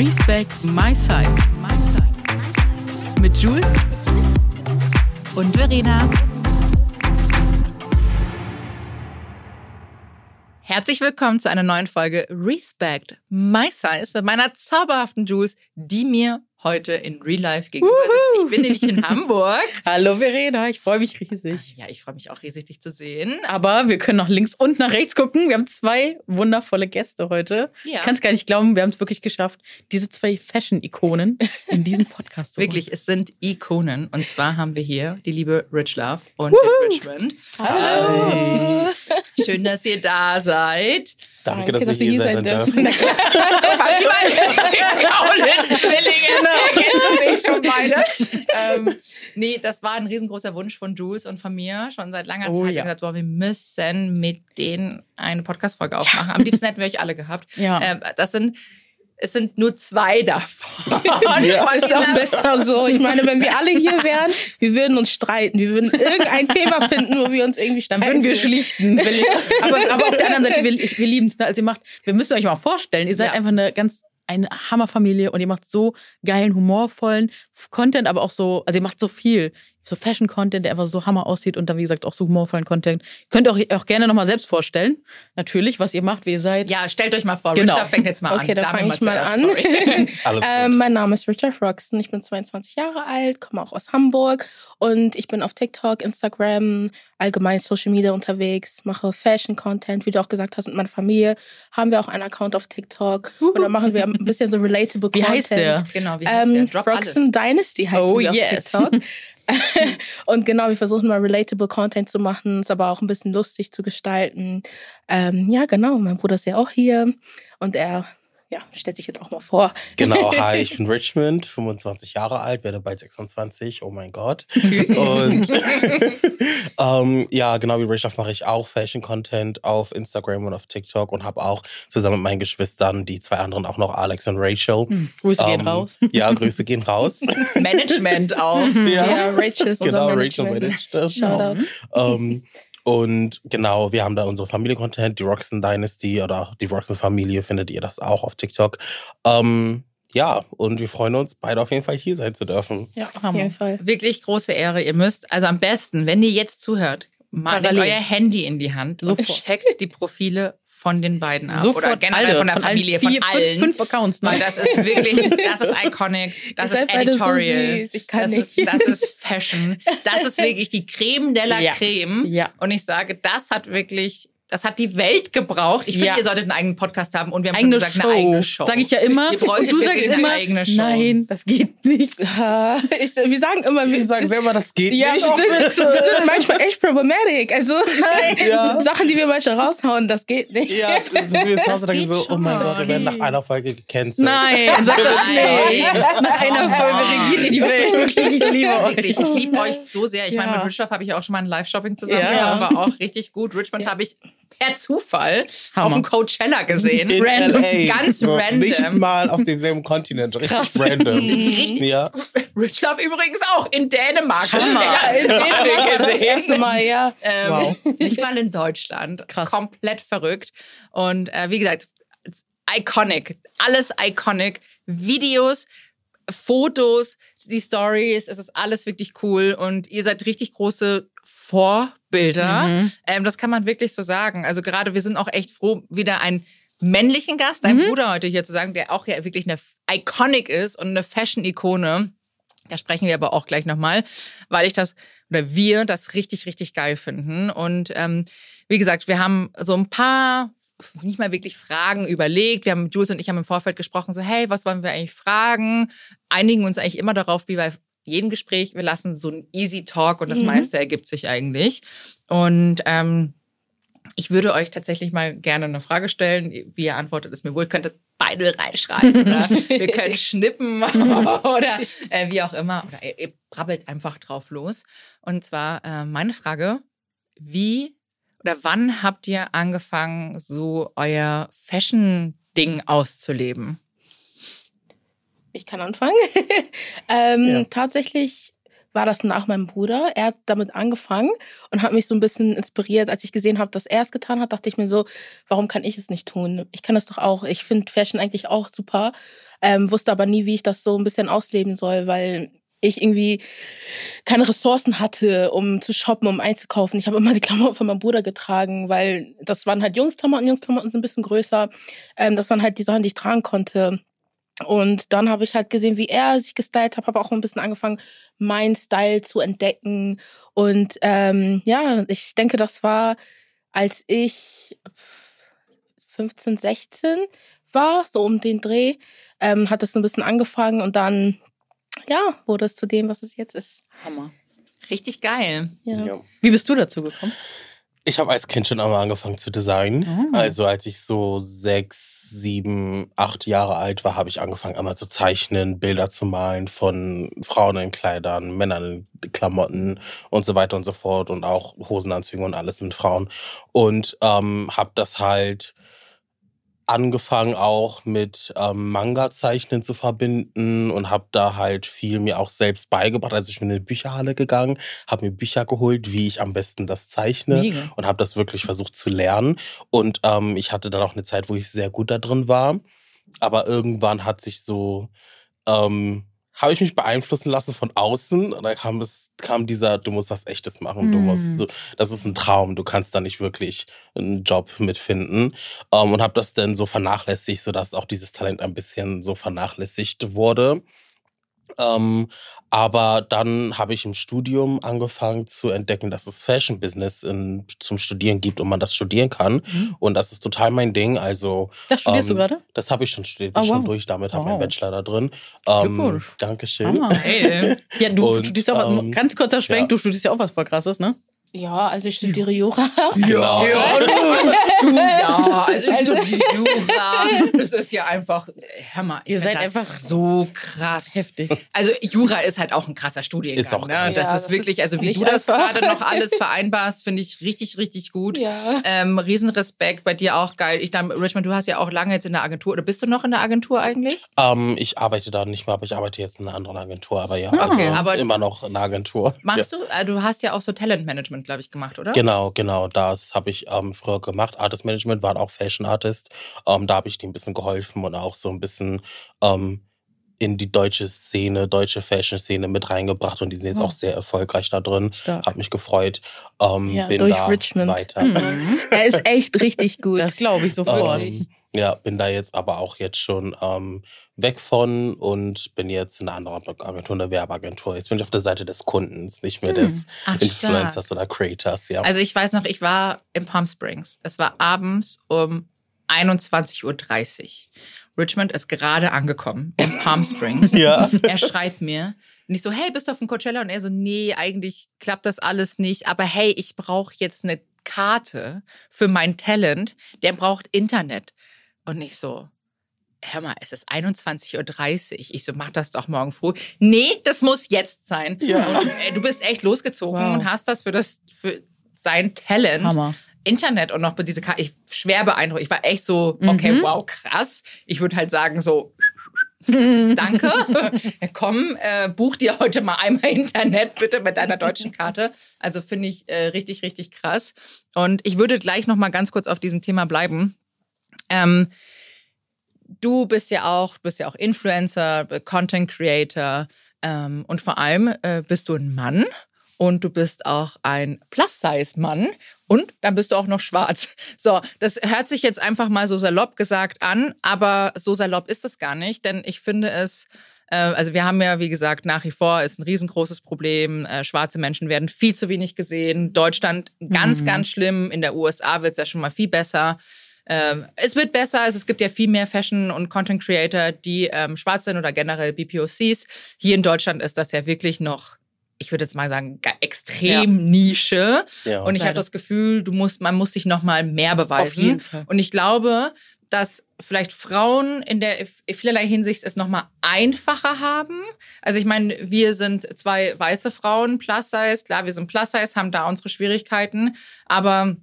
Respect My Size. Mit Jules und Verena. Herzlich willkommen zu einer neuen Folge Respect My Size mit meiner zauberhaften Jules, die mir heute in Real Life gegenüber sitzt. Ich bin nämlich in Hamburg. Hallo Verena, ich freue mich riesig. Ja, ich freue mich auch riesig, dich zu sehen. Aber wir können nach links und nach rechts gucken. Wir haben zwei wundervolle Gäste heute. Ja. Ich kann es gar nicht glauben, wir haben es wirklich geschafft, diese zwei Fashion-Ikonen in diesem Podcast zu Wirklich, es sind Ikonen. Und zwar haben wir hier die liebe Rich Love und Richmond. Hallo. Schön, dass ihr da seid. Danke, Danke dass, dass, ihr hier sein dürfen. Guck mal, Zwillinge kennen sich schon beide. ähm, nee, das war ein riesengroßer Wunsch von Jules und von mir schon seit langer oh, Zeit. Ja. gesagt, boah, wir müssen mit denen eine Podcast-Folge aufmachen. Ja. Am liebsten hätten wir euch alle gehabt. Ja. Ähm, das sind es sind nur zwei davon. Ja. ist auch besser so. Ich meine, wenn wir alle hier wären, wir würden uns streiten. Wir würden irgendein Thema finden, wo wir uns irgendwie streiten. Dann würden wir schlichten. aber, aber, auf der anderen Seite, wir, wir lieben es. Ne? Also ihr macht, wir müssen euch mal vorstellen, ihr seid ja. einfach eine ganz eine Hammerfamilie und ihr macht so geilen, humorvollen Content, aber auch so, also ihr macht so viel so Fashion-Content, der einfach so hammer aussieht und dann, wie gesagt, auch so humorvollen Content. Könnt ihr euch auch gerne nochmal selbst vorstellen. Natürlich, was ihr macht, wie ihr seid. Ja, stellt euch mal vor. Genau. Richard fängt jetzt mal okay, an. Okay, dann fange ich mal an. Alles gut. Ähm, mein Name ist Richard Roxton. Ich bin 22 Jahre alt, komme auch aus Hamburg und ich bin auf TikTok, Instagram, allgemein Social Media unterwegs, mache Fashion-Content. Wie du auch gesagt hast, mit meiner Familie haben wir auch einen Account auf TikTok uh und dann machen wir ein bisschen so relatable Content. Wie heißt der? Genau, wie heißt ähm, der? Drop Roxton alles. Dynasty heißt oh, wir yes. auf TikTok. und genau, wir versuchen mal relatable Content zu machen, es aber auch ein bisschen lustig zu gestalten. Ähm, ja, genau, mein Bruder ist ja auch hier und er ja, stellt sich jetzt auch mal vor. Genau, hi, ich bin Richmond, 25 Jahre alt, werde bald 26, oh mein Gott. Und ähm, ja, genau wie Richard mache ich auch Fashion-Content auf Instagram und auf TikTok und habe auch zusammen mit meinen Geschwistern, die zwei anderen auch noch, Alex und Rachel. Hm, Grüße ähm, gehen raus. Ja, Grüße gehen raus. Management auch. Ja, ja Rachel ist genau, unser Rachel managt das. Shoutout. Ähm, und genau, wir haben da unsere Familie-Content, die Roxen Dynasty oder die Roxen Familie findet ihr das auch auf TikTok. Ähm, ja, und wir freuen uns, beide auf jeden Fall hier sein zu dürfen. Ja, auf jeden Fall. Wirklich große Ehre. Ihr müsst, also am besten, wenn ihr jetzt zuhört, mal nehmt euer Handy in die Hand Sofort. und checkt die Profile von den beiden ab. Sofort oder generell alle, von der von Familie, vier, von allen. Fünf, fünf Accounts. Ne? Weil das ist wirklich, das ist iconic, das ist editorial, so das. Ist, das ist Fashion, das ist wirklich die Creme de la Ja. Creme. Ja. Und ich sage, das hat wirklich das hat die Welt gebraucht. Ich finde, Ja. ihr solltet einen eigenen Podcast haben und wir haben Eigene schon gesagt, Show. eine eigene Show. Sag ich ja immer. Und du sagst eine immer, eigene Show. nein, das geht nicht. Ich, wir sagen immer, wir, sage selber, das geht ja, nicht. wir, sind, wir sind manchmal echt problematic. Also Ja. Sachen, die wir manchmal raushauen, das geht nicht. Ja, Hause Das denken geht so, oh mein. Gott, wir werden nach einer Folge gecancelt. Nein, sag das Nein. nicht. Nach einer Folge regiert ihr die Welt. Wirklich, ich liebe euch. Wirklich, ich liebe euch so sehr. Ich meine, mit Richard habe ich auch schon mal ein Live-Shopping zusammen Ja. War auch richtig gut. Richmond habe ich per Zufall Hammer. auf dem Coachella gesehen. In Random. LA. Ganz so, random. Nicht mal auf demselben Kontinent. Richtig Krass. random. Richtig. Ja. Rich Love übrigens auch in Dänemark. Hammer. Das in Dänemark das erste Mal, ja. Ähm, Wow. Nicht mal in Deutschland. Krass. Komplett verrückt. Und äh, wie gesagt, iconic. Alles iconic. Videos, Fotos, die Stories, es ist alles wirklich cool. Und ihr seid richtig große Vorbilder. Mhm. Ähm, das kann man wirklich so sagen. Also gerade wir sind auch echt froh, wieder einen männlichen Gast, dein Mhm. Bruder heute hier zu sagen, der auch ja wirklich eine Iconic ist und eine Fashion-Ikone. Da sprechen wir aber auch gleich nochmal, weil ich das oder wir das richtig, richtig geil finden. Und ähm, wie gesagt, wir haben so ein paar nicht mal wirklich Fragen überlegt. Wir haben, Jules und ich haben im Vorfeld gesprochen, so, hey, was wollen wir eigentlich fragen? Einigen uns eigentlich immer darauf, wie bei jedem Gespräch, wir lassen so ein easy Talk und das Mhm. meiste ergibt sich eigentlich. Und ähm, ich würde euch tatsächlich mal gerne eine Frage stellen. Wie ihr antwortet, ist mir wohl. Ihr könnt das beide reinschreiben oder wir können schnippen oder äh, wie auch immer. Oder ihr, ihr brabbelt einfach drauf los. Und zwar äh, meine Frage, wie oder wann habt ihr angefangen, so euer Fashion-Ding auszuleben? Ich kann anfangen. ähm, Ja. Tatsächlich war das nach meinem Bruder. Er hat damit angefangen und hat mich so ein bisschen inspiriert. Als ich gesehen habe, dass er es getan hat, dachte ich mir so, warum kann ich es nicht tun? Ich kann das doch auch. Ich finde Fashion eigentlich auch super. Ähm, wusste aber nie, wie ich das so ein bisschen ausleben soll, weil ich irgendwie keine Ressourcen hatte, um zu shoppen, um einzukaufen. Ich habe immer die Klamotten von meinem Bruder getragen, weil das waren halt Jungsklamotten. Jungsklamotten sind ein bisschen größer. Ähm, das waren halt die Sachen, die ich tragen konnte. Und dann habe ich halt gesehen, wie er sich gestylt hat, habe auch ein bisschen angefangen, meinen Style zu entdecken. Und ähm, ja, ich denke, das war, als ich 15, 16 war, so um den Dreh, ähm, hat es ein bisschen angefangen und dann, ja, wurde es zu dem, was es jetzt ist. Hammer. Richtig geil. Ja. Ja. Wie bist du dazu gekommen? Ich habe als Kind schon einmal angefangen zu designen. Ah. Also als ich so sechs, sieben, acht Jahre alt war, habe ich angefangen einmal zu zeichnen, Bilder zu malen von Frauen in Kleidern, Männern in Klamotten und so weiter und so fort und auch Hosenanzüge und alles mit Frauen. Und ähm, habe das halt angefangen auch mit ähm, Manga-Zeichnen zu verbinden und habe da halt viel mir auch selbst beigebracht. Also ich bin in eine Bücherhalle gegangen, habe mir Bücher geholt, wie ich am besten das zeichne Mega. und habe das wirklich versucht zu lernen. Und ähm, ich hatte dann auch eine Zeit, wo ich sehr gut da drin war. Aber irgendwann hat sich so, ähm, habe ich mich beeinflussen lassen von außen und dann kam es, kam dieser, du musst was Echtes machen, du musst, Mm. du, das ist ein Traum, du kannst da nicht wirklich einen Job mitfinden. Ähm, und habe das dann so vernachlässigt, sodass auch dieses Talent ein bisschen so vernachlässigt wurde. Ähm, aber dann habe ich im Studium angefangen zu entdecken, dass es Fashion Business in, zum Studieren gibt und man das studieren kann. Mhm. Und das ist total mein Ding. Also, Das studierst Ähm, du gerade? das habe ich schon studiert, Oh, schon wow. durch damit, habe Wow. meinen Bachelor da drin. Ähm. Dankeschön. Hammer. Hey. Ja, du Und, studierst auch, ähm, ganz kurzer Schwenk, ja. du studierst ja auch was voll krasses, ne? Ja, also ich studiere Jura. Ja. Ja, du, du, ja, also ich studiere Jura. Das ist ja einfach, Hammer. Ich Ihr seid einfach so krass. Heftig. Also Jura ist halt auch ein krasser Studiengang. Ist auch ne? krass. Das Ja, ist das wirklich, ist also wie du das einfach. gerade noch alles vereinbarst, finde ich richtig, richtig gut. Ja. Ähm, Riesenrespekt, bei dir auch geil. Ich dann, Richmond, du hast ja auch lange jetzt in der Agentur, oder bist du noch in der Agentur eigentlich? Ähm, ich arbeite da nicht mehr, aber ich arbeite jetzt in einer anderen Agentur. Aber ja, Okay, also aber- immer noch in einer Agentur. Machst du? Äh, du hast ja auch so Talentmanagement, glaube ich, gemacht, oder? Genau, genau. Das habe ich ähm, früher gemacht. Artist Management war auch Fashion Artist. Ähm, da habe ich denen ein bisschen geholfen und auch so ein bisschen ähm, in die deutsche Szene, deutsche Fashion-Szene mit reingebracht. Und die sind jetzt Oh. auch sehr erfolgreich da drin. Stark. Hab mich gefreut. Ähm, Ja, bin durch da Richmond. weiter. Mhm. Er ist echt richtig gut. Das glaube ich sofort. Ähm, ja, bin da jetzt aber auch jetzt schon ähm, weg von und bin jetzt in einer anderen Agentur, einer Werbeagentur. Jetzt bin ich auf der Seite des Kundens, nicht mehr des Ach, stark. Influencers oder Creators, ja. Also ich weiß noch, ich war in Palm Springs. Es war abends um 21.30 Uhr. Richmond ist gerade angekommen in Palm Springs. ja. Er schreibt mir und ich so, hey, bist du auf dem Coachella? Und er so, nee, eigentlich klappt das alles nicht. Aber hey, ich brauche jetzt eine Karte für mein Talent. Der braucht Internet. Und ich so, hör mal, es ist 21.30 Uhr. Ich so, mach das doch morgen früh. Nee, das muss jetzt sein. Ja. Und äh, du bist echt losgezogen Wow. und hast das für das, für sein Talent. Hammer. Internet und noch bei diese Karte. Ich schwer beeindruckt. Ich war echt so, okay, Mhm. wow, krass. Ich würde halt sagen, so, danke. Komm, äh, buch dir heute mal einmal Internet, bitte mit deiner deutschen Karte. Also finde ich äh, richtig, richtig krass. Und ich würde gleich noch mal ganz kurz auf diesem Thema bleiben. Ähm, du bist ja auch, bist ja auch Influencer, Content Creator ähm, und vor allem äh, bist du ein Mann und du bist auch ein Plus-Size-Mann und dann bist du auch noch schwarz. So, das hört sich jetzt einfach mal so salopp gesagt an, aber so salopp ist es gar nicht, denn ich finde es, äh, also wir haben ja, wie gesagt, nach wie vor ist ein riesengroßes Problem. Äh, schwarze Menschen werden viel zu wenig gesehen. Deutschland ganz, Mhm. ganz schlimm. In der USA wird es ja schon mal viel besser. Ähm, es wird besser, also es gibt ja viel mehr Fashion- und Content-Creator, die ähm, schwarz sind oder generell BPOCs. Hier in Deutschland ist das ja wirklich noch, ich würde jetzt mal sagen, extrem Nische. ja. Und ich habe das Gefühl, du musst, man muss sich noch mal mehr beweisen. Auf jeden Fall. Und ich glaube, dass vielleicht Frauen in der in vielerlei Hinsicht es noch mal einfacher haben. Also ich meine, wir sind zwei weiße Frauen, Plus Size, klar, wir sind Plus Size, haben da unsere Schwierigkeiten, aber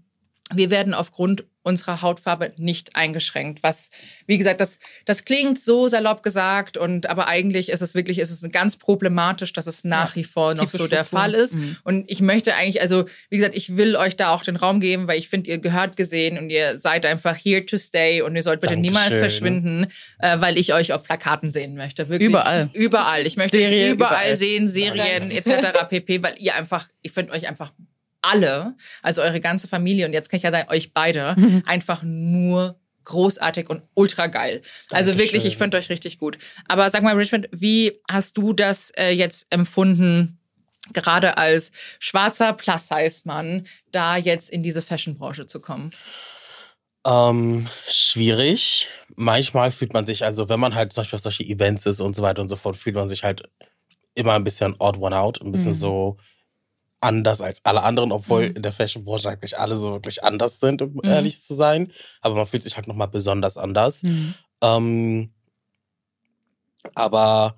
wir werden aufgrund unserer Hautfarbe nicht eingeschränkt. Was, wie gesagt, das, das klingt so salopp gesagt und aber eigentlich ist es wirklich, ist es ganz problematisch, dass es nach wie vor noch so der Fall ist. Mhm. Und ich möchte eigentlich, also wie gesagt, ich will euch da auch den Raum geben, weil ich finde, ihr gehört gesehen und ihr seid einfach here to stay und ihr sollt bitte Dankeschön. niemals verschwinden, äh, weil ich euch auf Plakaten sehen möchte. Wirklich überall. Überall. Ich möchte Serie, überall, überall, sehen, Serien etc. pp, weil ihr einfach, ich finde euch einfach alle, also eure ganze Familie und jetzt kann ich ja sagen, euch beide, mhm. einfach nur großartig und ultra geil. Also Dankeschön. wirklich, ich finde euch richtig gut. Aber sag mal, Richmond, wie hast du das äh, jetzt empfunden, gerade als schwarzer Plus-Size-Mann, da jetzt in diese Fashion-Branche zu kommen? Ähm, schwierig. Manchmal fühlt man sich, also wenn man halt zum Beispiel auf solche Events ist und so weiter und so fort, fühlt man sich halt immer ein bisschen odd one out, ein bisschen mhm. so, anders als alle anderen, obwohl mhm. in der Fashion-Branche eigentlich alle so wirklich anders sind, um mhm. ehrlich zu sein. Aber man fühlt sich halt nochmal besonders anders. Mhm. Ähm, aber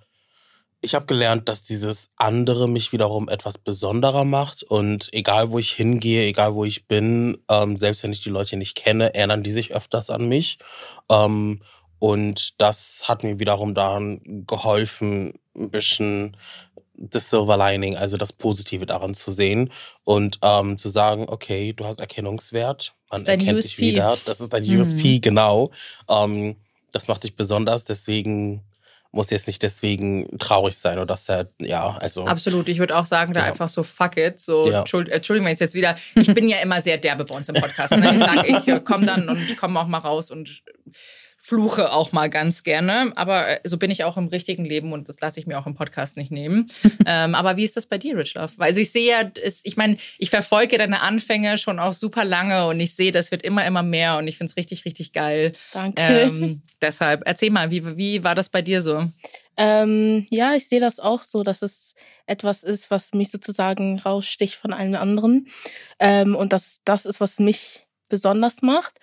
ich habe gelernt, dass dieses andere mich wiederum etwas besonderer macht. Und egal, wo ich hingehe, egal, wo ich bin, ähm, selbst wenn ich die Leute nicht kenne, erinnern die sich öfters an mich. Ähm, und das hat mir wiederum daran geholfen, ein bisschen das Silver Lining, also das Positive daran zu sehen und ähm, zu sagen, okay, du hast Erkennungswert, man erkennt USP. dich wieder. Das ist dein mhm. USP, genau. Ähm, das macht dich besonders, deswegen muss jetzt nicht deswegen traurig sein oder dass er, ja, also. Absolut, ich würde auch sagen, da ja. einfach so fuck it. So, ja. Entschuldigung, wenn ich jetzt wieder, ich bin ja immer sehr derbe bei uns im Podcast. Ne? Ich sage, ich äh, komme dann und komme auch mal raus und fluche auch mal ganz gerne. Aber äh, so bin ich auch im richtigen Leben und das lasse ich mir auch im Podcast nicht nehmen. ähm, aber wie ist das bei dir, Rich Love? Also ich sehe ja, ich meine, ich verfolge deine Anfänge schon auch super lange und ich sehe, das wird immer, immer mehr und ich finde es richtig, richtig geil. Danke. Ähm, deshalb, erzähl mal, wie, wie war das bei dir so? Ähm, ja, ich sehe das auch so, dass es etwas ist, was mich sozusagen raussticht von allen anderen. Ähm, und dass das ist, was mich besonders macht.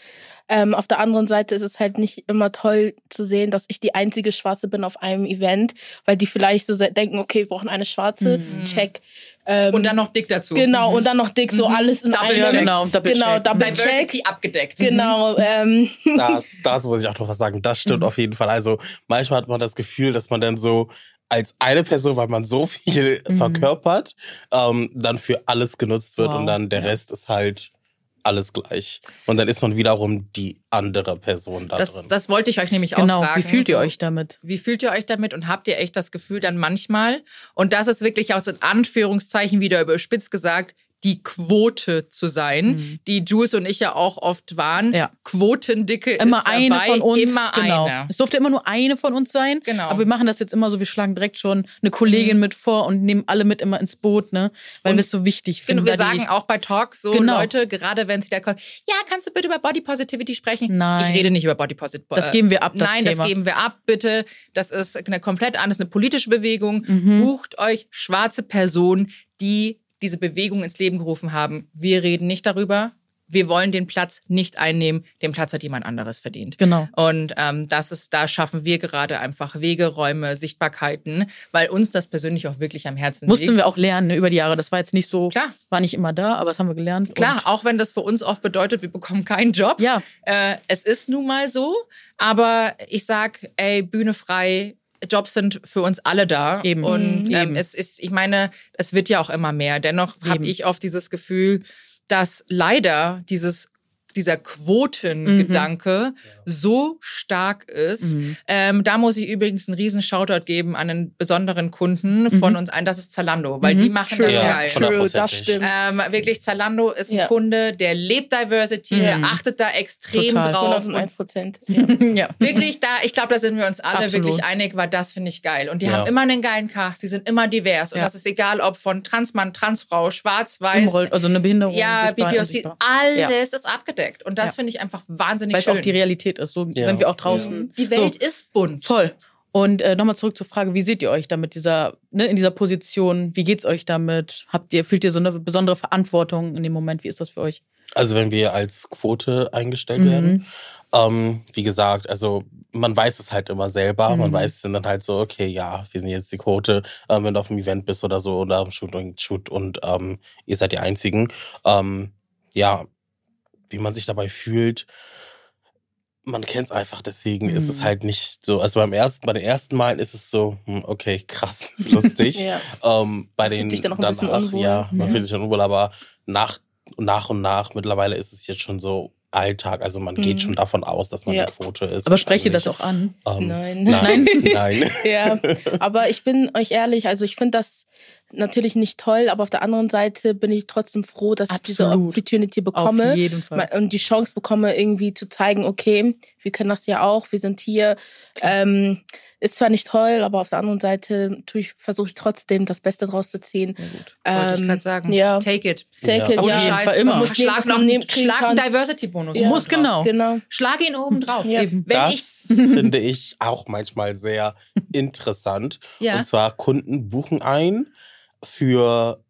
Ähm, auf der anderen Seite ist es halt nicht immer toll zu sehen, dass ich die einzige Schwarze bin auf einem Event, weil die vielleicht so denken, okay, wir brauchen eine Schwarze, mhm. check. Ähm, und dann noch dick dazu. Genau, und dann noch dick, so mhm. alles in Double einem. Genau, Double genau, check. Double Diversity check. abgedeckt. Genau. Ähm. Das, das muss ich auch noch was sagen. Das stimmt mhm. auf jeden Fall. Also manchmal hat man das Gefühl, dass man dann so als eine Person, weil man so viel mhm. verkörpert, ähm, dann für alles genutzt wird wow. und dann der. Rest ist halt alles gleich. Und dann ist man wiederum die andere Person da das, drin. Das wollte ich euch nämlich genau, auch fragen. Wie fühlt ihr euch damit? Wie fühlt ihr euch damit und habt ihr echt das Gefühl dann manchmal, und das ist wirklich auch so in Anführungszeichen wieder überspitzt gesagt, die Quote zu sein, mhm. die Jules und ich ja auch oft waren. Ja. Quotendicke immer ist eine dabei, von uns. Immer genau. eine. Es durfte immer nur eine von uns sein. Genau. Aber wir machen das jetzt immer so, wir schlagen direkt schon eine Kollegin mhm. mit vor und nehmen alle mit immer ins Boot, ne? Weil wir es so wichtig finden. Genau, wir sagen auch bei Talks so, genau. Leute, gerade wenn sie da kommen, ja, kannst du bitte über Body Positivity sprechen? Nein. Ich rede nicht über Body Positivity. Das geben wir ab, das Nein, Thema. das geben wir ab, bitte. Das ist eine komplett anders, eine politische Bewegung. Mhm. Bucht euch schwarze Personen, die diese Bewegung ins Leben gerufen haben. Wir reden nicht darüber. Wir wollen den Platz nicht einnehmen. Den Platz hat jemand anderes verdient. Genau. Und ähm, das ist, da schaffen wir gerade einfach Wege, Räume, Sichtbarkeiten, weil uns das persönlich auch wirklich am Herzen Mussten liegt. Mussten wir auch lernen ne, über die Jahre. Das war jetzt nicht so, Klar. war nicht immer da, aber das haben wir gelernt. Klar, auch wenn das für uns oft bedeutet, wir bekommen keinen Job. Ja. Äh, es ist nun mal so. Aber ich sag, ey, Bühne frei, Jobs sind für uns alle da. Eben. Und mhm. ähm, es ist, ich meine, es wird ja auch immer mehr. Dennoch habe ich oft dieses Gefühl, dass leider dieses dieser Quotengedanke mhm. so stark ist. Mhm. Ähm, da muss ich übrigens einen riesen Shoutout geben an einen besonderen Kunden mhm. von uns ein, das ist Zalando, weil die mhm. machen True. das ja, geil. True, das stimmt. Ähm, wirklich, Zalando ist ein ja. Kunde, der lebt Diversity, der mhm. achtet da extrem Total. drauf. 101 Prozent. Ja. ja. Wirklich, da, ich glaube, da sind wir uns alle Absolut. wirklich einig, weil das finde ich geil. Und die haben immer einen geilen Cast, die sind immer divers. Und das ist egal, ob von Transmann, Transfrau, Schwarz, Weiß. Also eine Behinderung. Ja, BPOC, alles ist abgedeckt. Und das finde ich einfach wahnsinnig Weil schön. Weil es auch die Realität ist. So ja. sind wir auch draußen. Die Welt so. ist bunt. Voll. Und äh, nochmal zurück zur Frage, wie seht ihr euch da mit dieser, ne, in dieser Position? Wie geht's euch damit? Habt ihr, fühlt ihr so eine besondere Verantwortung in dem Moment? Wie ist das für euch? Also wenn wir als Quote eingestellt mhm. werden, ähm, wie gesagt, also man weiß es halt immer selber. Mhm. Man weiß dann halt so, okay, ja, wir sind jetzt die Quote, ähm, wenn du auf einem Event bist oder so oder am Shoot und, Shoot und ähm, ihr seid die Einzigen. Ähm, ja, wie man sich dabei fühlt, man kennt es einfach, deswegen ist es Mhm. halt nicht so. Also beim ersten, bei den ersten Malen ist es so, hm, okay, krass, lustig. Ja. ähm, bei Man den sich dann auch ein bisschen danach, unwohl. ja, man Ja. fühlt sich dann unwohl, aber nach, nach und nach, mittlerweile ist es jetzt schon so Alltag. Also man geht Mhm. schon davon aus, dass man Ja. eine Quote ist. Aber spreche das auch an. Ähm, Nein. Nein. Nein. Ja, aber ich bin euch ehrlich, also ich finde das natürlich nicht toll, aber auf der anderen Seite bin ich trotzdem froh, dass ich diese Absolut. Opportunity bekomme Auf jeden Fall. Und die Chance bekomme, irgendwie zu zeigen, okay, wir können das ja auch, wir sind hier. Ähm, ist zwar nicht toll, aber auf der anderen Seite versuche ich trotzdem das Beste draus zu ziehen. Ja, gut. Wollte ich Ähm, gerade sagen. ja. Take it. Take Ja. it, Auf ja. Scheiß, immer. man Muss nehmen, schlag noch nehmen- kriegen schlag einen. Diversity-Bonus. Ja. Muss, genau. Genau. Schlag ihn oben drauf. Ja. Eben. Wenn ich, Das finde ich auch manchmal sehr interessant. ja. Und zwar Kunden buchen ein für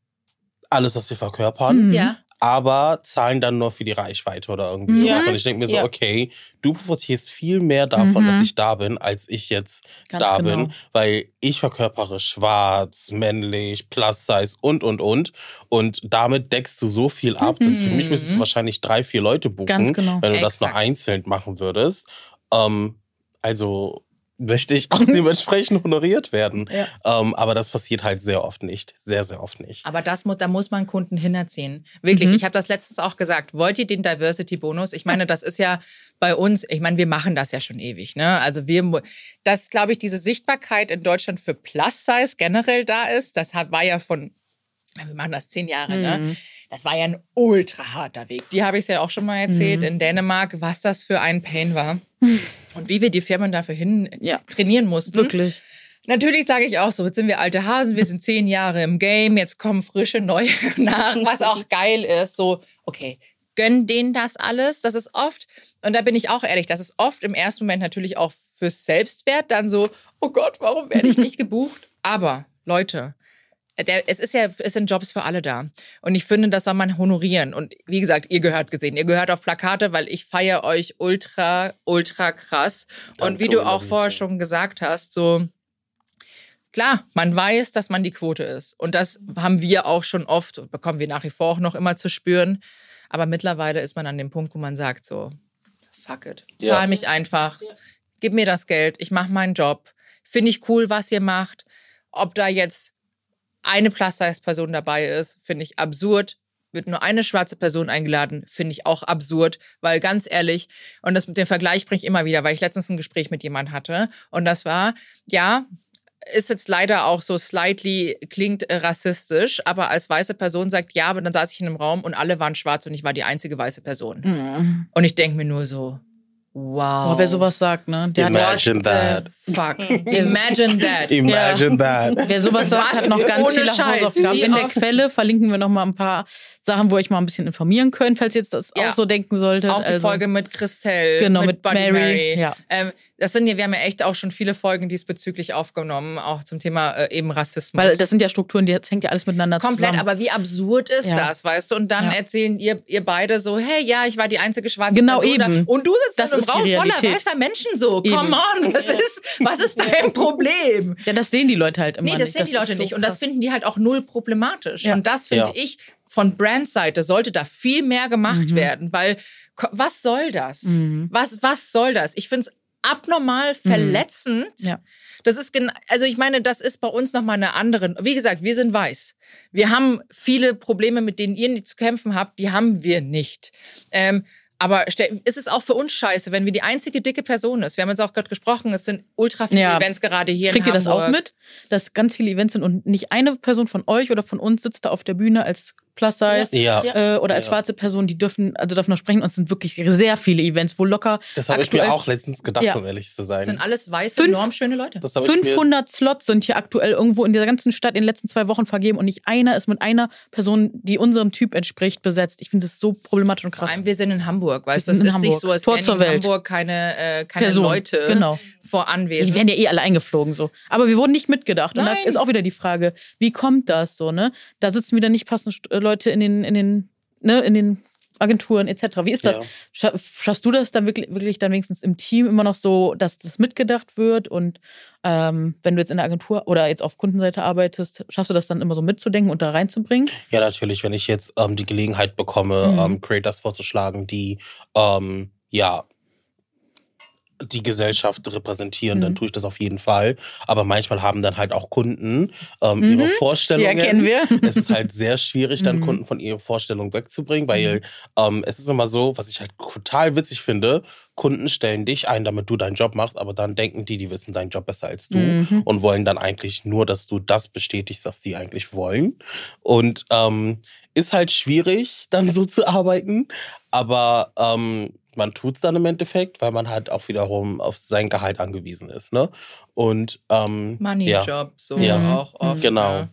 alles, was wir verkörpern, Mhm. ja. aber zahlen dann nur für die Reichweite oder irgendwie Mhm. sowas. Und ich denke mir so, Ja. okay, du profitierst viel mehr davon, Mhm. dass ich da bin, als ich jetzt Ganz da genau. bin, weil ich verkörpere schwarz, männlich, plus size und, und, und. Und damit deckst du so viel ab, dass für mich müsstest du Mhm. wahrscheinlich drei, vier Leute buchen, genau. wenn du das nur Exakt. einzeln machen würdest. Ähm, also möchte ich auch dementsprechend honoriert werden. Ja. Ähm, aber das passiert halt sehr oft nicht. Sehr, sehr oft nicht. Aber das muss, da muss man Kunden hinerziehen. Wirklich, Mhm. ich habe das letztens auch gesagt. Wollt ihr den Diversity-Bonus? Ich meine, das ist ja bei uns, ich meine, wir machen das ja schon ewig. Ne? Also wir, dass, glaube ich, diese Sichtbarkeit in Deutschland für Plus-Size generell da ist, das hat, war ja von, wir machen das zehn Jahre, ne? Mhm. Das war ja ein ultra harter Weg. Die habe ich ja auch schon mal erzählt Mhm. in Dänemark, was das für ein Pain war. Und wie wir die Firmen dafür hin Ja. trainieren mussten. Wirklich. Natürlich sage ich auch so, jetzt sind wir alte Hasen, wir sind zehn Jahre im Game, jetzt kommen frische neue nach, was auch geil ist. So, okay, gönn denen das alles. Das ist oft, und da bin ich auch ehrlich, das ist oft im ersten Moment natürlich auch fürs Selbstwert dann so, oh Gott, warum werde ich nicht gebucht? Aber Leute, der, es ist ja, es sind Jobs für alle da. Und ich finde, das soll man honorieren. Und wie gesagt, ihr gehört gesehen, ihr gehört auf Plakate, weil ich feiere euch ultra, ultra krass. und Danke, wie du auch vorher schon gesagt hast, so, klar, man weiß, dass man die Quote ist. Und das haben wir auch schon oft, und bekommen wir nach wie vor auch noch immer zu spüren. Aber mittlerweile ist man an dem Punkt, wo man sagt so, fuck it, Ja. zahl mich einfach, gib mir das Geld, ich mache meinen Job. Finde ich cool, was ihr macht. Ob da jetzt eine Plus-Size-Person dabei ist, finde ich absurd. Wird nur eine schwarze Person eingeladen, finde ich auch absurd, weil ganz ehrlich, und das mit dem Vergleich bringe ich immer wieder, weil ich letztens ein Gespräch mit jemandem hatte und das war, ja, ist jetzt leider auch so slightly, klingt rassistisch, aber als weiße Person sagt, ja, aber dann saß ich in einem Raum und alle waren schwarz und ich war die einzige weiße Person. Mhm. Und ich denke mir nur so, wow. Boah, wer sowas sagt, ne? Der Imagine that. Fuck. Imagine that. Imagine that. wer sowas sagt, hat noch ganz Ohne viele Scheiß. Hausaufgaben. Wie In der? Quelle verlinken wir noch mal ein paar Sachen, wo ich mal ein bisschen informieren könnt, falls ihr jetzt das Ja. auch so denken solltet. Auch die Also, Folge mit Christelle, Genau, mit, mit Buddy Mary, Mary. ja. Ähm, das sind ja, wir haben ja echt auch schon viele Folgen diesbezüglich aufgenommen, auch zum Thema äh, eben Rassismus. Weil das sind ja Strukturen, die das hängt ja alles miteinander Komplett, zusammen. aber wie absurd ist Ja. das, weißt du? Und dann Ja. erzählen ihr, ihr beide so, hey, ja, ich war die einzige schwarze Genau, Person da. eben. Und du sitzt Das in einem Raum voller weißer Menschen so. Eben. Come on, was ist, was ist dein Problem? ja, das sehen die Leute halt immer Nee, das nicht. sehen die Leute so nicht. Und das finden die halt auch null problematisch. Ja. Und das finde Ja. ich von Brandseite sollte da viel mehr gemacht Mhm. werden, weil was soll das? Mhm. Was, was soll das? Ich finde es abnormal verletzend. Ja. Das ist gen also ich meine, das ist bei uns nochmal eine andere. Wie gesagt, wir sind weiß. Wir haben viele Probleme, mit denen ihr nicht zu kämpfen habt, die haben wir nicht. Ähm, aber ist es auch für uns scheiße, wenn wir die einzige dicke Person ist. Wir haben jetzt auch gerade gesprochen, es sind ultra viele Ja. Events gerade hier Kriegt ihr das auch mit, dass ganz viele Events sind und nicht eine Person von euch oder von uns sitzt da auf der Bühne als Plus Size Ja, äh, oder als Ja. schwarze Person, die dürfen also dürfen noch sprechen und es sind wirklich sehr viele Events, wo locker das habe ich mir auch letztens gedacht, Ja. um ehrlich zu Das sind sein. alles weiße, Fünf- normschöne Leute. Das habe ich mir 500 Slots sind hier aktuell irgendwo in der ganzen Stadt in den letzten zwei Wochen vergeben und nicht einer ist mit einer Person, die unserem Typ entspricht, besetzt. Ich finde das so problematisch und Vor krass. allem, wir sind in Hamburg, weißt du? Es sind ist in nicht Hamburg. so, als Tor wären zur in Welt. Hamburg keine, äh, keine Person. Leute Genau. Vor Die anwesend. werden ja eh alle eingeflogen so. Aber wir wurden nicht mitgedacht. Und da Nein. ist auch wieder die Frage, wie kommt das so, ne? Da sitzen wieder nicht passende äh, Leute in den, in den, ne, in den Agenturen etc. Wie ist das? Ja. Scha schaffst du das dann wirklich, wirklich dann wenigstens im Team immer noch so, dass das mitgedacht wird? Und ähm, wenn du jetzt in der Agentur oder jetzt auf Kundenseite arbeitest, schaffst du das dann immer so mitzudenken und da reinzubringen? Ja, natürlich, wenn ich jetzt ähm, die Gelegenheit bekomme, Mhm. ähm, Creators vorzuschlagen, die ähm, ja die Gesellschaft repräsentieren, dann Mhm. tue ich das auf jeden Fall. Aber manchmal haben dann halt auch Kunden ähm, Mhm. ihre Vorstellungen. Ja, kennen wir. Es ist halt sehr schwierig, dann Mhm. Kunden von ihrer Vorstellung wegzubringen, weil ähm, es ist immer so, was ich halt total witzig finde, Kunden stellen dich ein, damit du deinen Job machst, aber dann denken die, die wissen deinen Job besser als du Mhm. und wollen dann eigentlich nur, dass du das bestätigst, was die eigentlich wollen. Und ähm, ist halt schwierig, dann so zu arbeiten, aber ähm, man tut es dann im Endeffekt, weil man halt auch wiederum auf sein Gehalt angewiesen ist. Ne? Und ähm, ja. Money-Job, so Ja. auch oft. Genau. Ne?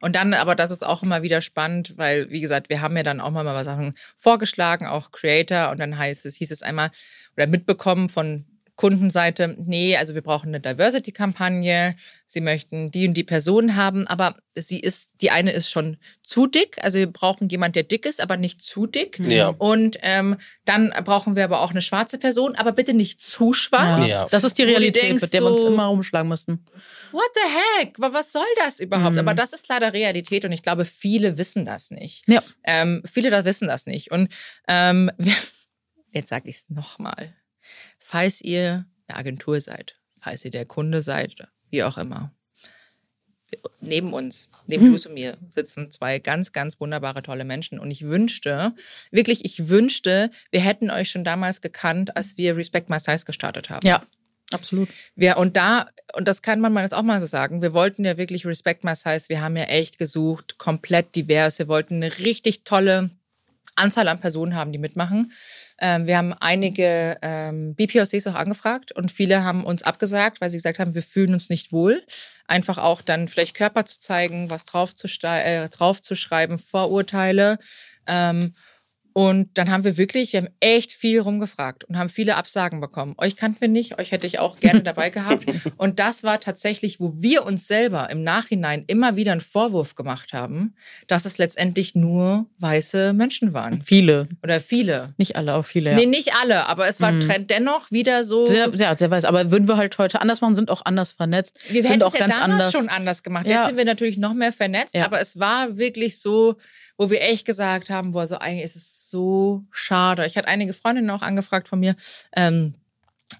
Und dann, aber das ist auch immer wieder spannend, weil, wie gesagt, wir haben ja dann auch mal mal Sachen vorgeschlagen, auch Creator, und dann heißt es, hieß es einmal oder mitbekommen von Kundenseite, nee, also wir brauchen eine Diversity-Kampagne, sie möchten die und die Person haben, aber sie ist, die eine ist schon zu dick, also wir brauchen jemand, der dick ist, aber nicht zu dick. Ja. Und ähm, dann brauchen wir aber auch eine schwarze Person, aber bitte nicht zu schwarz. Ja. Das ist die Realität, denkst mit der wir uns immer rumschlagen müssen. What the heck? Wa- Was soll das überhaupt? Mhm. Aber das ist leider Realität und ich glaube, viele wissen das nicht. Ja. Ähm, viele da wissen das nicht. Und ähm, jetzt sage ich es nochmal. Falls ihr eine Agentur seid, falls ihr der Kunde seid, wie auch immer, neben uns, neben Mhm. Juice und mir, sitzen zwei ganz, ganz wunderbare, tolle Menschen. Und ich wünschte, wirklich, ich wünschte, wir hätten euch schon damals gekannt, als wir Respect My Size gestartet haben. Ja, absolut. Wir, und da, und das kann man mal jetzt auch mal so sagen, wir wollten ja wirklich Respect My Size, wir haben ja echt gesucht, komplett divers. Wir wollten eine richtig tolle Anzahl an Personen haben, die mitmachen. Ähm, wir haben einige ähm, BPOCs auch angefragt und viele haben uns abgesagt, weil sie gesagt haben, wir fühlen uns nicht wohl. Einfach auch dann vielleicht Körper zu zeigen, was draufzustei- äh, draufzuschreiben, Vorurteile. Ähm, und dann haben wir wirklich, wir haben echt viel rumgefragt und haben viele Absagen bekommen. Euch kannten wir nicht, euch hätte ich auch gerne dabei gehabt. Und das war tatsächlich, wo wir uns selber im Nachhinein immer wieder einen Vorwurf gemacht haben, dass es letztendlich nur weiße Menschen waren. Viele. Oder viele. Nicht alle, aber viele. Ja. Nee, nicht alle, aber es war Mhm. Trend dennoch wieder so. Sehr, ja, sehr weiß. Aber würden wir halt heute anders machen, sind auch anders vernetzt. wir hätten auch es ja ganz damals anders. schon anders gemacht. Ja. Jetzt sind wir natürlich noch mehr vernetzt, Ja. aber es war wirklich so, wo wir echt gesagt haben, boah, so eigentlich ist es so schade. Ich hatte einige Freundinnen auch angefragt von mir, ähm,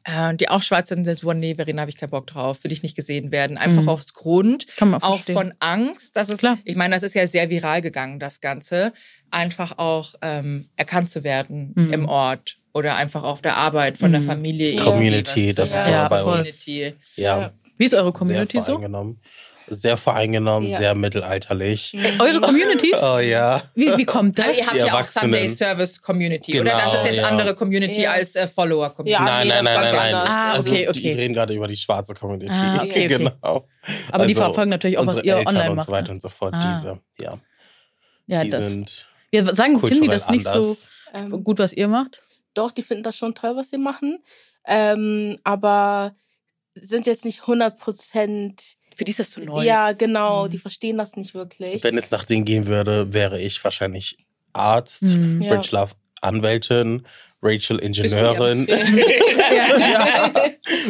äh, die auch schwarz sind, so, nee, Verena, habe ich keinen Bock drauf, will ich nicht gesehen werden. Einfach Mhm. aufs Grund Kann man auch von Angst, dass es, Klar. ich meine, das ist ja sehr viral gegangen, das Ganze, einfach auch ähm, erkannt zu werden Mhm. im Ort oder einfach auf der Arbeit von der Mhm. Familie. Community, das ist sagen. ja bei uns. Community. Ja, Wie ist eure sehr Community so? Sehr voreingenommen, Ja. sehr mittelalterlich. Eure Communities? Oh ja. Wie, wie kommt das? ihr habt Die ja auch. Sunday Service Community, oder? Genau, Das ist jetzt ja. andere Community Ja. als äh, Follower Community. Ja, nein, nee, nein, nein, nein, ganz nein. anders. Ah, also, okay, Die okay. reden gerade über die schwarze Community. Ah, okay, okay. genau. Aber die Also, verfolgen natürlich auch, was unsere ihr Eltern online und macht. so weiter ne? und so fort. Ah. Diese, ja, Ja, die das. sind Wir sagen, finden die das nicht anders. Ähm, so gut, was ihr macht? Doch, die finden das schon toll, was sie machen. Ähm, aber sind jetzt nicht 100 Prozent. Für die ist das zu neu. Ja, genau. Mhm. Die verstehen das nicht wirklich. Wenn es nach denen gehen würde, wäre ich wahrscheinlich Arzt, Mhm. Ja. Rich Love Anwältin, Rachel Ingenieurin, ja. ja.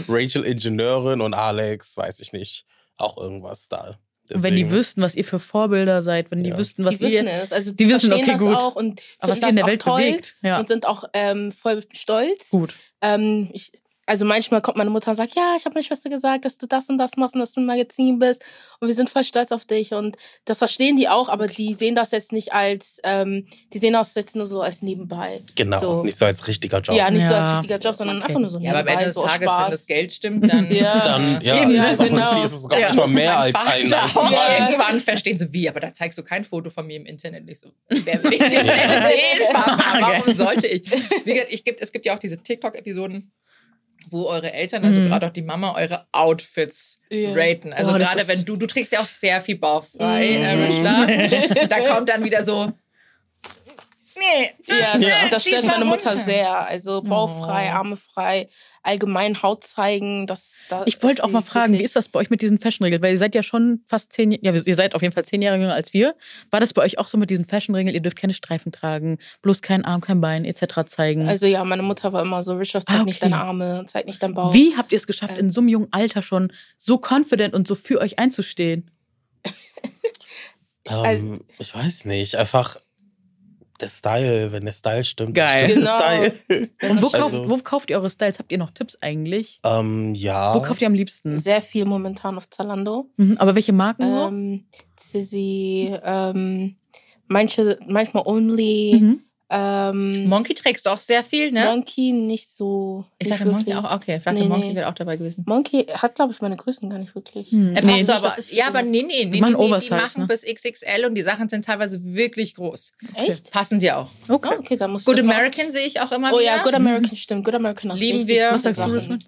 Rachel Ingenieurin und Alex, weiß ich nicht, auch irgendwas da. Und wenn die Deswegen- wüssten, was ihr für Vorbilder seid, wenn die Ja. wüssten, was die wissen ihr, es. Also die die, wissen, verstehen okay, das gut. auch und was finden ihr in der Welt bewegt. Ja, und sind auch ähm, voll stolz. gut. Ähm, ich, also manchmal kommt meine Mutter und sagt, ja, ich habe meiner Schwester gesagt, dass du das und das machst und dass du im Magazin bist und wir sind voll stolz auf dich und das verstehen die auch, aber die sehen das jetzt nicht als, ähm, die sehen das jetzt nur so als nebenbei. Genau, So. nicht so als richtiger Job. Ja, nicht so als Ja. richtiger Job, sondern Okay. einfach nur so Ja, aber am nebenbei, Ende des so Tages, wenn das Geld stimmt, dann. Ja. Dann, ja, ist ja, es auch genau. ist es sogar Ja, mehr als ein. Ja. irgendwann verstehen, so wie, aber da zeigst du kein Foto von mir im Internet. Nicht so, wer will dir denn erzählen, Papa? Warum sollte ich? Wie gesagt, ich gibt, es gibt ja auch diese TikTok-Episoden, wo eure Eltern, also Mhm. gerade auch die Mama, eure Outfits Ja. raten. Also Boah, das gerade wenn du, du trägst ja auch sehr viel bauchfrei, Mhm. äh. Da kommt dann wieder so, nee. Ja, Ja. das stört meine Mutter runter. sehr. Also bauchfrei, Oh. Arme frei, allgemein Haut zeigen. Das, da Ich wollte auch mal fragen, wie ist das bei euch mit diesen Fashion-Regeln? Weil ihr seid ja schon fast zehn, ja, ihr seid auf jeden Fall zehn Jahre jünger als wir. War das bei euch auch so mit diesen Fashion-Regeln? Ihr dürft keine Streifen tragen, bloß kein Arm, kein Bein etc. zeigen. Also ja, meine Mutter war immer so, Richard, zeig Ah, nicht okay. deine Arme, zeig nicht deinen Bauch. wie habt ihr es geschafft, Äh, in so einem jungen Alter schon so confident und so für euch einzustehen? Ähm, ich weiß nicht, einfach der Style, wenn der Style stimmt, Geil. stimmt Genau. der Style. Und wo, Also- kauft, wo kauft ihr eure Styles? Habt ihr noch Tipps eigentlich? ähm, ja. Wo kauft ihr am liebsten? Sehr viel momentan auf Zalando. Mhm, aber welche Marken so? Ähm, Zizzy, ähm, manche, manchmal Only. Mhm. Ähm, Monkey trägst du auch sehr viel, ne? Monkey nicht so. ich nicht dachte, Monkey wirklich. auch. Okay, ich dachte, Nee, Monkey nee. wäre auch dabei gewesen. Monkey hat, glaube ich, meine Größen gar nicht wirklich. Hm. Nee, du aber, ja, aber nee, nee, nee, nee, machen nee die machen ne? bis XXL und die Sachen sind teilweise wirklich groß. Echt? Passen dir auch. Okay. Oh, okay, dann muss ich Good American sehe ich auch immer Oh wieder. ja, Good American stimmt. Good American hat Lieben wir. Was sagst du?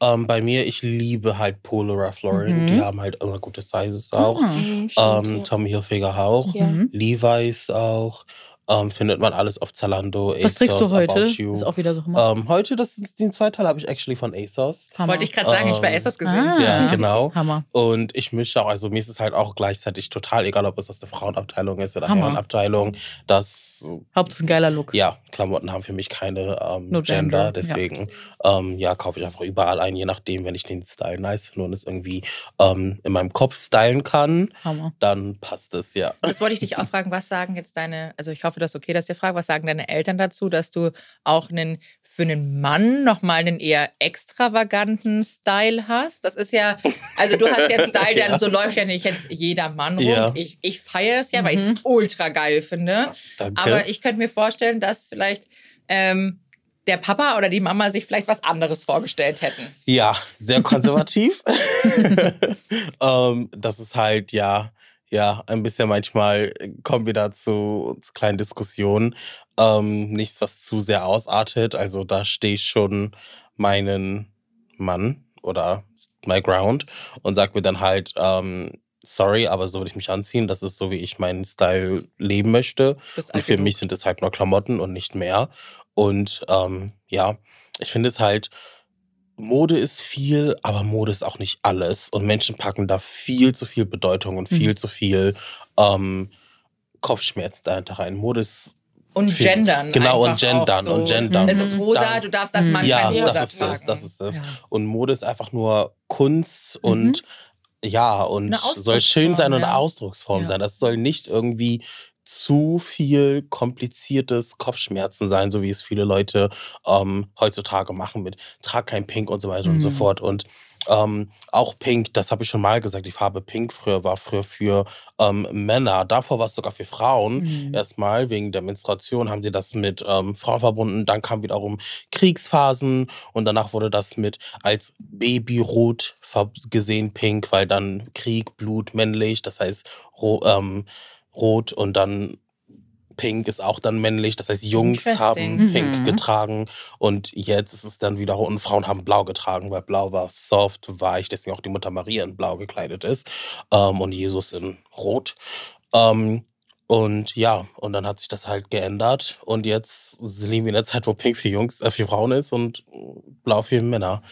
Ähm, bei mir, ich liebe halt Polo Ralph Lauren. Mhm. Die haben halt immer gute Sizes auch. Ah. Mhm, stimmt, Ähm, ja. Tommy Hilfiger auch. Ja. Mhm. Levi's auch. Ähm, findet man alles auf Zalando. Was trägst du ASOS, heute? About You. Ist auch wieder so. Ähm, heute, das ist den zweiten Teil, habe ich actually von ASOS. Hammer. Wollte ich gerade sagen, ich bei Ähm, ASOS gesehen. Ah. Ja, genau. Hammer. Und ich mische auch, also mir ist es halt auch gleichzeitig total egal, ob es aus der Frauenabteilung ist oder Hammer. Herrenabteilung. Das, Hauptsache ein geiler Look. ja, Klamotten haben für mich keine ähm, No Gender. gender, Deswegen, ja, ähm, ja kaufe ich einfach überall ein, je nachdem, wenn ich den Style nice finde und es irgendwie ähm, in meinem Kopf stylen kann, Hammer. dann passt es, ja. Das wollte ich dich auch fragen, was sagen jetzt deine, also ich hoffe, das ist okay, dass ich dir frage, was sagen deine Eltern dazu, dass du auch einen, für einen Mann nochmal einen eher extravaganten Style hast? Das ist ja, also du hast jetzt Style, der Ja. so läuft ja nicht jetzt jeder Mann rum. Ja. Ich, ich feiere es ja, weil ich Mhm. es ultra geil finde. Danke. Aber ich könnte mir vorstellen, dass vielleicht ähm, der Papa oder die Mama sich vielleicht was anderes vorgestellt hätten. Ja, sehr konservativ. ähm, das ist halt, ja, ja, ein bisschen manchmal kommen wir da zu, zu kleinen Diskussionen. Ähm, nichts, was zu sehr ausartet. Also da stehe ich schon meinen Mann oder my ground und sag mir dann halt, ähm, sorry, aber so würde ich mich anziehen. Das ist so, wie ich meinen Style leben möchte. Und für mich sind es halt nur Klamotten und nicht mehr. Und ähm, ja, ich finde es halt, Mode ist viel, aber Mode ist auch nicht alles. Und Menschen packen da viel zu viel Bedeutung und viel zu viel ähm, Kopfschmerzen dahinter rein. Mode ist und viel- gendern. Genau, und gendern so. und gendern. Es ist rosa, Dann- du darfst das Mann Mhm. ja, kein rosa das ist tragen. es, das ist es. Ja. Und Mode ist einfach nur Kunst und ja, und soll schön sein und ja. Ausdrucksform Ja. sein. Das soll nicht irgendwie zu viel kompliziertes Kopfschmerzen sein, so wie es viele Leute ähm, heutzutage machen mit trag kein Pink und so weiter und so Mhm. fort. Und ähm, auch Pink, das habe ich schon mal gesagt, die Farbe Pink früher war früher für ähm, Männer. Davor war es sogar für Frauen. Mhm. Erstmal wegen der Menstruation haben sie das mit ähm, Frauen verbunden. Dann kam wiederum Kriegsphasen und danach wurde das mit als Babyrot gesehen, pink, weil dann Krieg, Blut, männlich, das heißt ro ähm, rot und dann pink ist auch dann männlich, das heißt Jungs haben pink Mhm. getragen und jetzt ist es dann wieder und Frauen haben blau getragen, weil blau war soft, weich, deswegen auch die Mutter Maria in blau gekleidet ist ähm, und Jesus in rot. Ähm, und ja, und dann hat sich das halt geändert. Und jetzt leben wir in einer Zeit, wo Pink für Jungs, äh, für Frauen ist und Blau für Männer.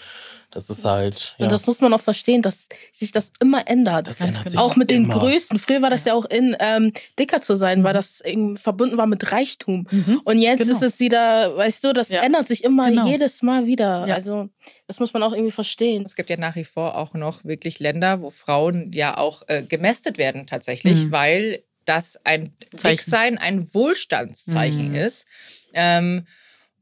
Das ist halt. Ja, Und das muss man auch verstehen, dass sich das immer ändert. das ändert sich auch mit den immer. Größen. Früher war das ja auch in, ähm, dicker zu sein, weil das verbunden war mit Reichtum. Mhm. Und jetzt Genau. ist es wieder, weißt du, das Ja. ändert sich immer Genau. jedes Mal wieder. Ja. Also, das muss man auch irgendwie verstehen. Es gibt ja nach wie vor auch noch wirklich Länder, wo Frauen ja auch äh, gemästet werden tatsächlich, Mhm. weil das ein Zeichen. Dicksein ein Wohlstandszeichen Mhm. ist. Ähm,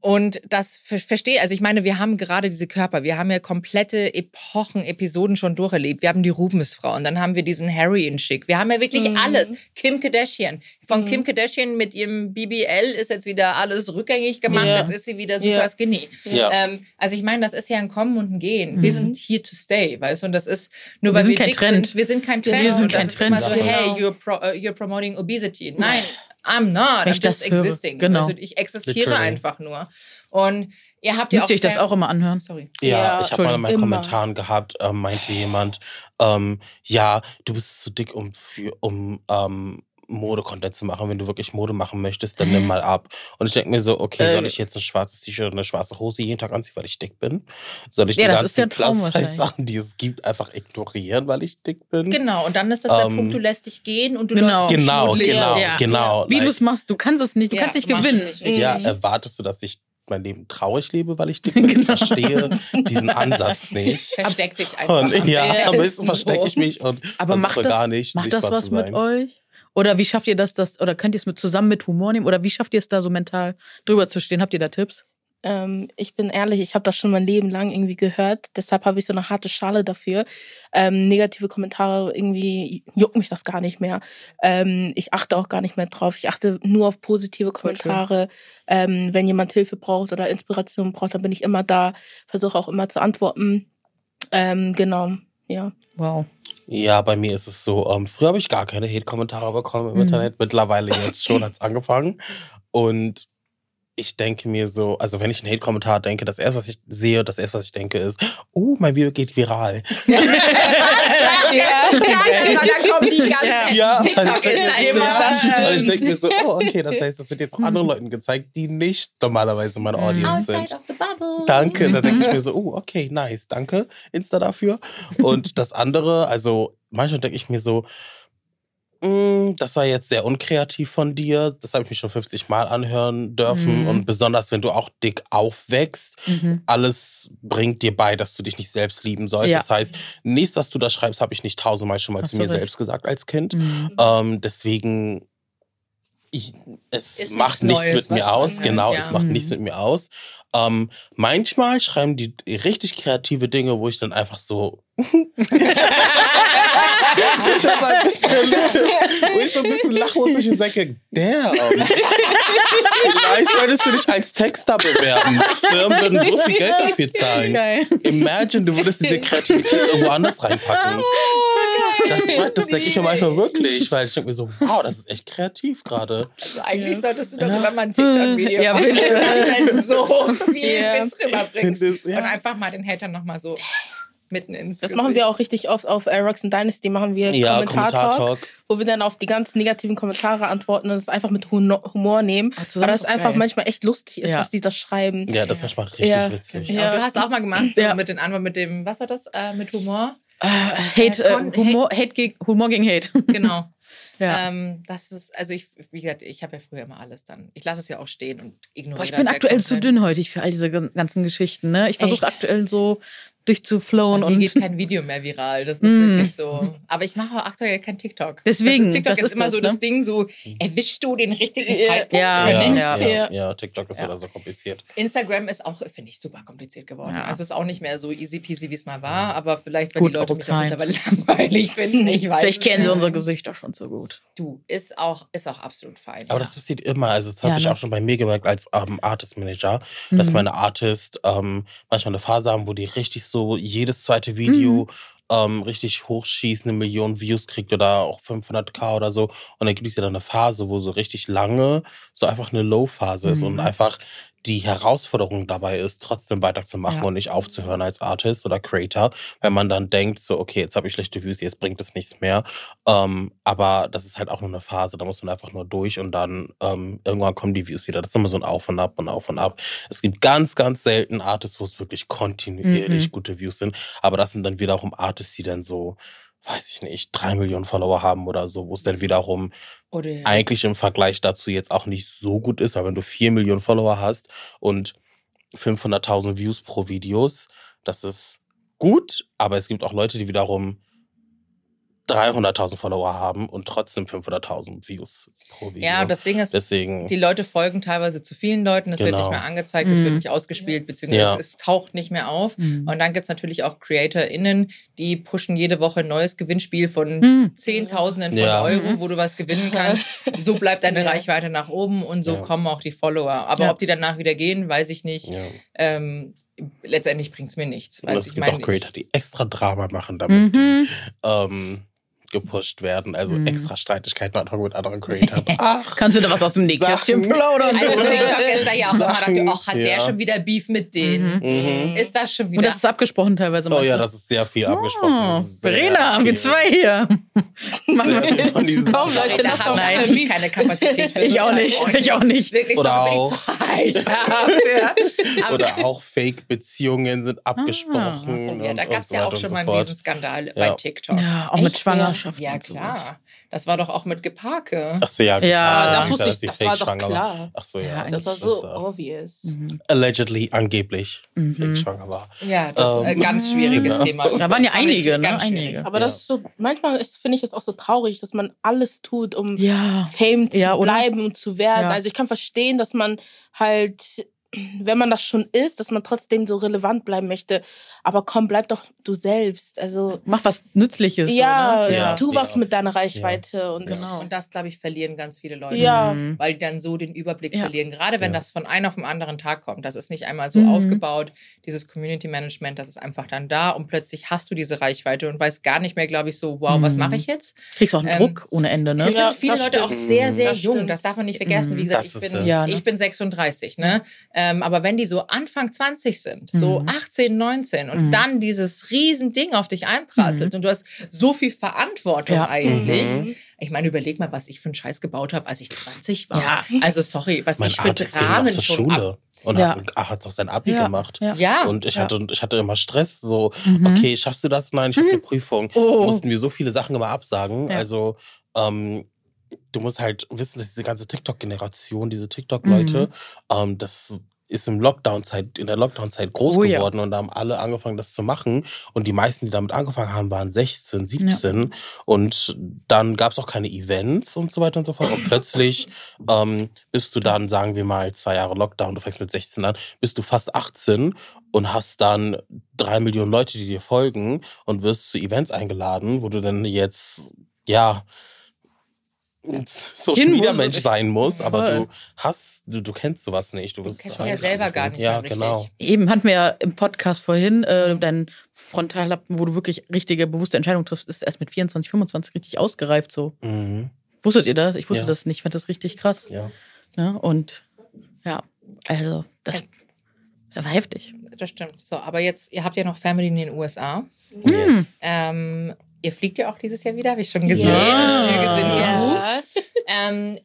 und das ver verstehe, also ich meine, wir haben gerade diese Körper, wir haben ja komplette Epochen, Episoden schon durcherlebt. Wir haben die Rubensfrauen, dann haben wir diesen Harry in Schick. Wir haben ja wirklich Mhm. alles. Kim Kardashian. Von Mhm. Kim Kardashian mit ihrem BBL ist jetzt wieder alles rückgängig gemacht. Ja. Jetzt ist sie wieder super Ja. skinny. Ja. Ähm, also ich meine, das ist ja ein Kommen und ein Gehen. Wir Mhm. sind here to stay, weißt du? Und das ist nur Wir weil sind wir kein dick Trend. sind. Wir sind kein Wir Trend. sind und das kein ist immer so, Trend. hey, Genau. you're, pro, uh, you're promoting obesity. Nein, I'm not. I'm ich das just höre, existing. genau. Also ich existiere Literally. einfach nur. Und ihr habt ja Müsst auch ihr euch das auch immer anhören? Sorry. Ja, Ja, ich habe mal in meinen immer. Kommentaren gehabt, ähm, meinte jemand, ähm, ja, du bist zu dick, um für, um ähm, Mode-Content zu machen. Wenn du wirklich Mode machen möchtest, dann nimm mal ab. Und ich denke mir so, okay, Äh. soll ich jetzt ein schwarzes T-Shirt und eine schwarze Hose jeden Tag anziehen, weil ich dick bin? Soll ich Ja, die ganzen Plus-Size-Sachen, die es gibt, einfach ignorieren, weil ich dick bin? Genau, und dann ist das der Ähm, Punkt, du lässt dich gehen und du Genau. läufst Genau, genau, Ja. genau. Wie Like, du es machst, du kannst es nicht, du Ja, kannst nicht gewinnen. nicht richtig. Ja, Mhm. erwartest du, dass ich mein Leben traurig lebe, weil ich dick bin? Ich Genau. verstehe diesen Ansatz nicht. Versteck dich einfach. Und ja, am besten verstecke ich mich und Aber macht das, gar nicht macht das was zu mit euch? Oder wie schafft ihr das, das oder könnt ihr es mit zusammen mit Humor nehmen? Oder wie schafft ihr es da so mental drüber zu stehen? Habt ihr da Tipps? Ähm, ich bin ehrlich, ich habe das schon mein Leben lang irgendwie gehört. Deshalb habe ich so eine harte Schale dafür. Ähm, negative Kommentare, irgendwie juckt mich das gar nicht mehr. Ähm, ich achte auch gar nicht mehr drauf. Ich achte nur auf positive Kommentare. Ähm, wenn jemand Hilfe braucht oder Inspiration braucht, dann bin ich immer da. Versuche auch immer zu antworten. Ähm, genau, ja. Wow. Ja, bei mir ist es so, ähm, früher habe ich gar keine Hate-Kommentare bekommen im Mhm. Internet. Mittlerweile jetzt schon hat's angefangen. Und ich denke mir so, also wenn ich einen Hate-Kommentar denke, das erste, was ich sehe, das erste, was ich denke, ist, oh, mein Video geht viral. Ja, dann kommen die ganzen Ja, TikTok ist denke ein mir so, ja, Thema. Und ich denke mir so, oh, okay, das heißt, das wird jetzt auch anderen Leuten gezeigt, die nicht normalerweise meine Mhm. Audience sind. Outside of the bubble. Danke, da denke ich mir so, oh, okay, nice, danke, Insta dafür. Und das andere, also manchmal denke ich mir so, das war jetzt sehr unkreativ von dir, das habe ich mich schon 50 Mal anhören dürfen. Mhm. Und besonders, wenn du auch dick aufwächst, Mhm. alles bringt dir bei, dass du dich nicht selbst lieben sollst. Ja. Das heißt, nichts, was du da schreibst, habe ich nicht tausendmal schon mal Hast zu mir recht. selbst gesagt als Kind. Mhm. Ähm, deswegen, ich, es Ist macht nichts nichts Neues, mit mir aus. hört, Genau, ja. es macht Mhm. nichts mit mir aus. Ähm, manchmal schreiben die richtig kreative Dinge, wo ich dann einfach so. ich so ein bisschen, wo ich so ein bisschen lachen muss und ich denke, damn. Vielleicht solltest du dich als Texter bewerben. Firmen würden so viel Geld dafür zahlen. Geil. Imagine, du würdest diese Kreativität irgendwo anders reinpacken. Das, das denke ich mir manchmal wirklich, weil ich denke mir so, wow, das ist echt kreativ gerade. Also eigentlich solltest du darüber mal ein TikTok-Video Ja, machen. bitte. Das ist so viel Ja. Witz rüberbringst. Das- ja. Und einfach mal den Hatern nochmal so mitten ins Das Gesicht. machen wir auch richtig oft auf äh, Rocks and Dynasty, machen wir Ja, Kommentar-Talk, Kommentar-Talk. wo wir dann auf die ganzen negativen Kommentare antworten und es einfach mit Humor nehmen. Ah, weil das einfach geil. manchmal echt lustig ist, Ja. was die da schreiben. Ja, das ist manchmal richtig Ja. witzig. Ja. Aber du hast auch mal gemacht, so Ja. mit den Antworten, mit dem, was war das, äh, mit Humor? Äh, Hate, Äh, Humor, Hate gegen, Humor gegen Hate. Genau. ja. Ähm, das ist, also ich, wie gesagt, ich habe ja früher immer alles dann. Ich lasse es ja auch stehen und ignoriere Boah, ich bin aktuell zu komplett. dünnhäutig für all diese ganzen Geschichten. Ne? Ich versuche aktuell so durchzuflowen mir und geht kein Video mehr viral. Das ist Mm. wirklich so. Aber ich mache auch aktuell kein TikTok. Deswegen, Das ist, TikTok das ist, ist immer das, so ne? das Ding, so erwischst du den richtigen. Zeitpunkt. Ja, Ja, ja, Ja. ja, TikTok ist Ja. wieder so kompliziert. Instagram ist auch, finde ich, super kompliziert geworden. Ja. Also es ist auch nicht mehr so easy peasy, wie es mal war. Aber vielleicht, weil Gut, die Leute mich mittlerweile langweilig finden. Ich weiß vielleicht kennen sie unsere Gesichter schon so gut. Du, ist auch, ist auch absolut fein. Aber ja. das passiert immer. Also, das habe Ja, ich ne? auch schon bei mir gemerkt als ähm, Artist Manager, dass Mhm. meine Artist ähm, manchmal eine Phase haben, wo die richtig so jedes zweite Video ähm, richtig hochschießt, eine Million Views kriegt oder auch 500k oder so. Und dann gibt es ja dann eine Phase, wo so richtig lange so einfach eine Low-Phase ist und Mhm. einfach die Herausforderung dabei ist, trotzdem weiterzumachen Ja. und nicht aufzuhören als Artist oder Creator, wenn man dann denkt, so, okay, jetzt habe ich schlechte Views, jetzt bringt es nichts mehr. Ähm, aber das ist halt auch nur eine Phase, da muss man einfach nur durch und dann ähm, irgendwann kommen die Views wieder. Das ist immer so ein Auf und Ab und Auf und Ab. Es gibt ganz, ganz selten Artists, wo es wirklich kontinuierlich Mhm. gute Views sind, aber das sind dann wiederum Artists, die dann so, weiß ich nicht, drei Millionen Follower haben oder so, wo es dann wiederum Oder eigentlich im Vergleich dazu jetzt auch nicht so gut ist, weil wenn du vier Millionen Follower hast und 500.000 Views pro Videos, das ist gut, aber es gibt auch Leute, die wiederum 300.000 Follower haben und trotzdem 500.000 Views pro Video. ja, das Ding ist, Deswegen, die Leute folgen teilweise zu vielen Leuten, es wird Genau. nicht mehr angezeigt, es wird Mhm. nicht ausgespielt, beziehungsweise Ja. es, es taucht nicht mehr auf. Mhm. Und dann gibt es natürlich auch CreatorInnen, die pushen jede Woche ein neues Gewinnspiel von Mhm. Zehntausenden von Ja. Euro, Mhm. wo du was gewinnen kannst. So bleibt deine Ja. Reichweite nach oben und so Ja. kommen auch die Follower. Aber Ja. ob die danach wieder gehen, weiß ich nicht. ja. Ähm, letztendlich bringt es mir nichts. Weißt es du, ich gibt meine, auch Creator, die extra Drama machen damit. Mhm. Ähm, gepusht werden. Also Mhm. extra Streitigkeiten ad hoc mit anderen Creatoren. Ach, Kannst du da was aus dem Nähkästchen plaudern? Also TikTok ist da ja auch immer, Sachen, dachte, ach, hat der ja. schon wieder Beef mit denen? mhm. Ist das schon wieder? Und das ist abgesprochen teilweise. Oh ja, du? das ist sehr viel abgesprochen. Oh, Das Verena, wir zwei hier. Machen wir- Von diesen Komm. Leute, da lass habe doch ich keine Kapazität für. Ich auch nicht, ich auch nicht. Wirklich, Oder sorry, bin ich zu alt dafür. Oder auch Fake-Beziehungen sind abgesprochen. Oh ja, und- da gab es so ja auch schon so mal einen. Riesenskandal Ja. bei TikTok. Ja, auch mit Echt, Schwangerschaft. Ja, und sowas. klar. Das war doch auch mit Geparke. Ach so, ja. Ja, das wusste ich, das war doch klar. Ach so, ja. Ja, Das war so äh, obvious. Mhm. allegedly, angeblich Mhm. fake-schwanger war. Ja, das ist ein Ähm, ganz schwieriges genau. Thema. Da waren ja einige, ne? Einige. Aber das ist so, manchmal finde ich es auch so traurig, dass man alles tut, um Ja. Fame zu bleiben und zu werden. Ja. Also ich kann verstehen, dass man halt, wenn man das schon ist, dass man trotzdem so relevant bleiben möchte. Aber komm, bleib doch du selbst. Also Mach was Nützliches. ja, so, ne? Ja, tu ja. was mit deiner Reichweite und Genau. Und das, glaube ich, verlieren ganz viele Leute. Ja. Mhm. Weil die dann so den Überblick Ja. verlieren. Gerade wenn Ja. das von einem auf den anderen Tag kommt. Das ist nicht einmal so Mhm. aufgebaut, dieses Community Management, das ist einfach dann da und plötzlich hast du diese Reichweite und weißt gar nicht mehr, glaube ich, so, wow, was Mhm. mache ich jetzt? Kriegst auch einen Ähm, Druck ohne Ende, ne? Es Ja, sind viele Leute auch stimmt. sehr, sehr Das jung. stimmt. Das darf man nicht vergessen. Mhm. Wie gesagt, Das ich bin. Ja, ne? ich bin 36. Ne? Ähm, aber wenn die so Anfang 20 sind, so Mhm. 18, 19 und Mhm. dann dieses Riesending auf dich einprasselt Mhm. und du hast so viel Verantwortung Ja. eigentlich. Mhm. Ich meine, überleg mal, was ich für einen Scheiß gebaut habe, als ich 20 war. Ja. Also sorry, was Mein ich für Artist ging noch Dramen zur schon ab. Schule und Ja. hat, ah, hat noch sein Abi Ja. gemacht. Ja. Und ich Ja. hatte, ich hatte immer Stress, so, Mhm. okay, schaffst du das? Nein, ich habe eine Prüfung. Oh. Mussten wir so viele Sachen immer absagen. Ja. Also, ähm, du musst halt wissen, dass diese ganze TikTok-Generation, diese TikTok-Leute, ähm, das ist im Lockdown-Zeit, in der Lockdown-Zeit groß Oh ja. geworden und da haben alle angefangen, das zu machen. Und die meisten, die damit angefangen haben, waren 16, 17. Und dann gab es auch keine Events und so weiter und so fort. Und plötzlich ähm, bist du dann, sagen wir mal, zwei Jahre Lockdown, du fängst mit 16 an, bist du fast 18 und hast dann drei Millionen Leute, die dir folgen und wirst zu Events eingeladen, wo du dann jetzt, ja, Social Media. Mensch sein musst, aber du hast, du, du kennst sowas nicht. Du, bist kennst ihn ja selber gar nicht Ja, mehr richtig. genau. Eben hatten wir ja im Podcast vorhin, äh, dein Frontallappen, wo du wirklich richtige, bewusste Entscheidungen triffst, ist erst mit 24, 25 richtig ausgereift so. Mhm. Wusstet ihr das? Ich wusste Ja. das nicht. Ich fand das richtig krass. Ja. Ne? Und ja, also das ist einfach heftig. das stimmt. So, aber jetzt, ihr habt ja noch Family in den USA. Yes. Ähm, ihr fliegt ja auch dieses Jahr wieder, habe ich schon gesehen. Sind Ja. Ähm,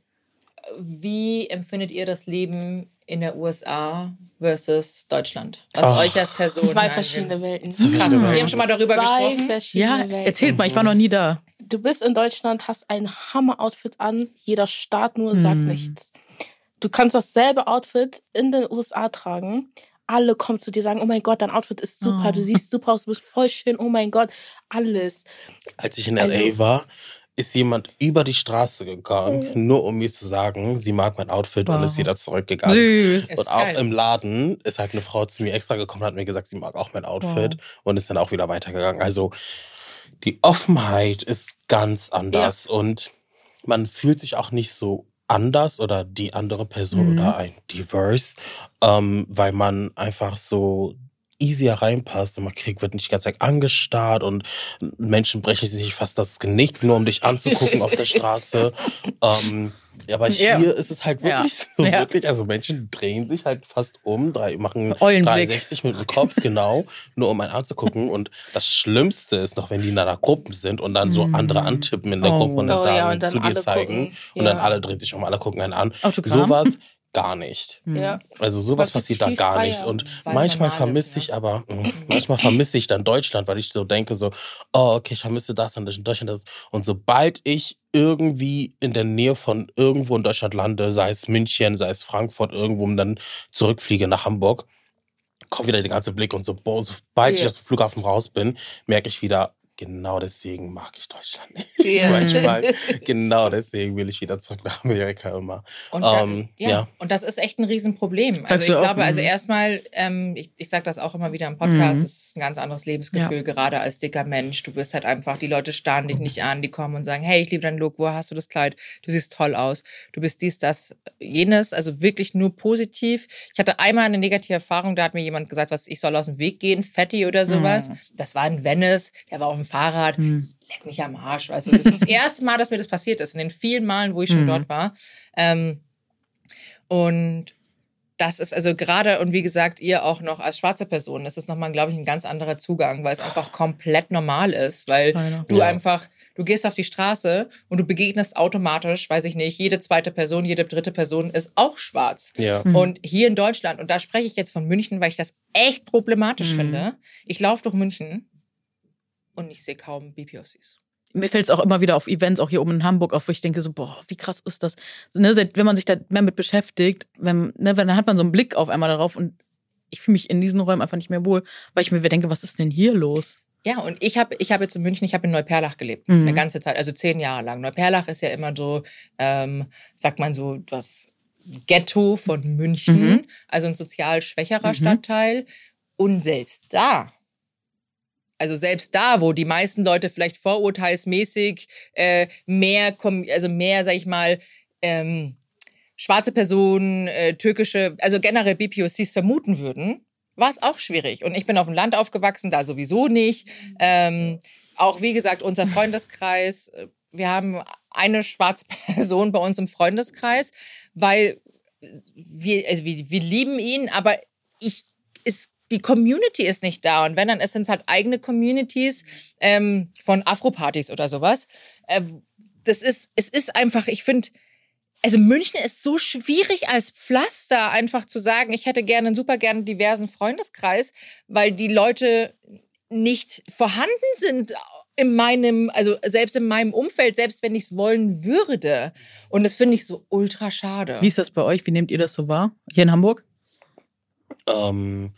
wie empfindet ihr das Leben in der USA versus Deutschland? Was Ach. euch als Person Zwei angeht? verschiedene Welten. Das ist krass. Mhm. Wir haben schon mal darüber Zwei gesprochen. verschiedene Ja, Welten. erzählt mal, ich war noch nie da. Du bist in Deutschland, hast ein Hammer-Outfit an, jeder Staat nur sagt Hm. nichts. Du kannst dasselbe Outfit in den USA tragen. Alle kommen zu dir sagen, oh mein Gott, dein Outfit ist super, Oh. du siehst super aus, du bist voll schön, oh mein Gott, alles. Als ich in Also- LA war, ist jemand über die Straße gegangen, nur um mir zu sagen, sie mag mein Outfit und Wow. ist wieder zurückgegangen. Süß. Ist Und auch geil. im Laden ist halt eine Frau zu mir extra gekommen, hat mir gesagt, sie mag auch mein Outfit und ist dann auch wieder weitergegangen. Also die Offenheit ist ganz anders und man fühlt sich auch nicht so anders oder die andere Person Mhm. oder ein Diverse, ähm, weil man einfach so easier reinpasst und man kriegt, wird nicht die ganze Zeit angestarrt und Menschen brechen sich fast das Genick, nur um dich anzugucken auf der Straße. Ähm, ja, aber hier Ja. ist es halt Ja. wirklich so, Ja. wirklich, also Menschen drehen sich halt fast um, drei, machen Eulenblick. 360 mit dem Kopf, genau, nur um einen anzugucken. Und das Schlimmste ist noch, wenn die in einer Gruppe sind und dann so Mm. andere antippen in der Oh. Gruppe und dann Oh sagen, ja, und dann zu dir zeigen. gucken. Und dann Ja. alle drehen sich um, alle gucken einen an. Autogramm? Sowas gar nicht. Hm. Ja. Also sowas passiert da gar freier. nicht. Und manchmal normal vermisse ich ne? aber, mh, manchmal vermisse ich dann Deutschland, weil ich so denke, so, oh, okay, ich vermisse das und das in Deutschland. Das. Und sobald ich irgendwie in der Nähe von irgendwo in Deutschland lande, sei es München, sei es Frankfurt, irgendwo und dann zurückfliege nach Hamburg, kommt wieder der ganze Blick und so, boah, sobald ich Ja. aus dem Flughafen raus bin, merke ich wieder, genau deswegen mag ich Deutschland nicht. Ja. Manchmal, genau deswegen will ich wieder zurück nach Amerika immer. Und, da, Ähm, ja. ja. und das ist echt ein Riesenproblem. Also ich glaube, also mhm. erstmal, ähm, ich, ich sage das auch immer wieder im Podcast, Mhm. es ist ein ganz anderes Lebensgefühl, gerade als dicker Mensch. Du bist halt einfach, die Leute starren dich nicht an, die kommen und sagen, hey, ich liebe deinen Look, wo hast du das Kleid? Du siehst toll aus. Du bist dies, das, jenes. Also wirklich nur positiv. Ich hatte einmal eine negative Erfahrung, da hat mir jemand gesagt, was ich soll aus dem Weg gehen, Fetti oder sowas. Mhm. Das war in Venice, der war auf dem Fahrrad. Hm. leck mich am Arsch. Weißt du? Das ist das erste Mal, dass mir das passiert ist, in den vielen Malen, wo ich schon Mhm. dort war. Ähm, und das ist also gerade, und wie gesagt, ihr auch noch als schwarze Person, das ist nochmal, glaube ich, ein ganz anderer Zugang, weil es einfach komplett normal ist, weil du Ja. einfach, du gehst auf die Straße und du begegnest automatisch, weiß ich nicht, jede zweite Person, jede dritte Person ist auch schwarz. Ja. Mhm. Und hier in Deutschland, und da spreche ich jetzt von München, weil ich das echt problematisch Mhm. finde. Ich laufe durch München und ich sehe kaum BPOCs. mir fällt es auch immer wieder auf Events, auch hier oben in Hamburg, auf, wo ich denke so, boah, wie krass ist das? Ne, seit- wenn man sich da mehr mit beschäftigt, wenn, ne, dann hat man so einen Blick auf einmal darauf und ich fühle mich in diesen Räumen einfach nicht mehr wohl, weil ich mir denke, was ist denn hier los? Ja, und ich habe ich hab jetzt in München, ich habe in Neuperlach gelebt, Mhm. eine ganze Zeit, also zehn Jahre lang. Neuperlach ist ja immer so, ähm, sagt man so, das Ghetto von München, Mhm. also ein sozial schwächerer Mhm. Stadtteil. Und selbst da, also selbst da, wo die meisten Leute vielleicht vorurteilsmäßig äh, mehr, also mehr, sag ich mal, ähm, schwarze Personen, äh, türkische, also generell BPOCs vermuten würden, war es auch schwierig. Und ich bin auf dem Land aufgewachsen, da sowieso nicht. Ähm, auch wie gesagt, unser Freundeskreis, äh, wir haben eine schwarze Person bei uns im Freundeskreis, weil wir, also wir, wir lieben ihn, aber ich, ist, die Community ist nicht da. Und wenn, dann sind es halt eigene Communities ähm, von Afro-Partys oder sowas. Äh, das ist, es ist einfach, ich finde, also München ist so schwierig als Pflaster, einfach zu sagen, ich hätte gerne, super gerne einen diversen Freundeskreis, weil die Leute nicht vorhanden sind in meinem, also selbst in meinem Umfeld, selbst wenn ich es wollen würde. Und das finde ich so ultra schade. Wie ist das bei euch? Wie nehmt ihr das so wahr? Hier in Hamburg? Ähm,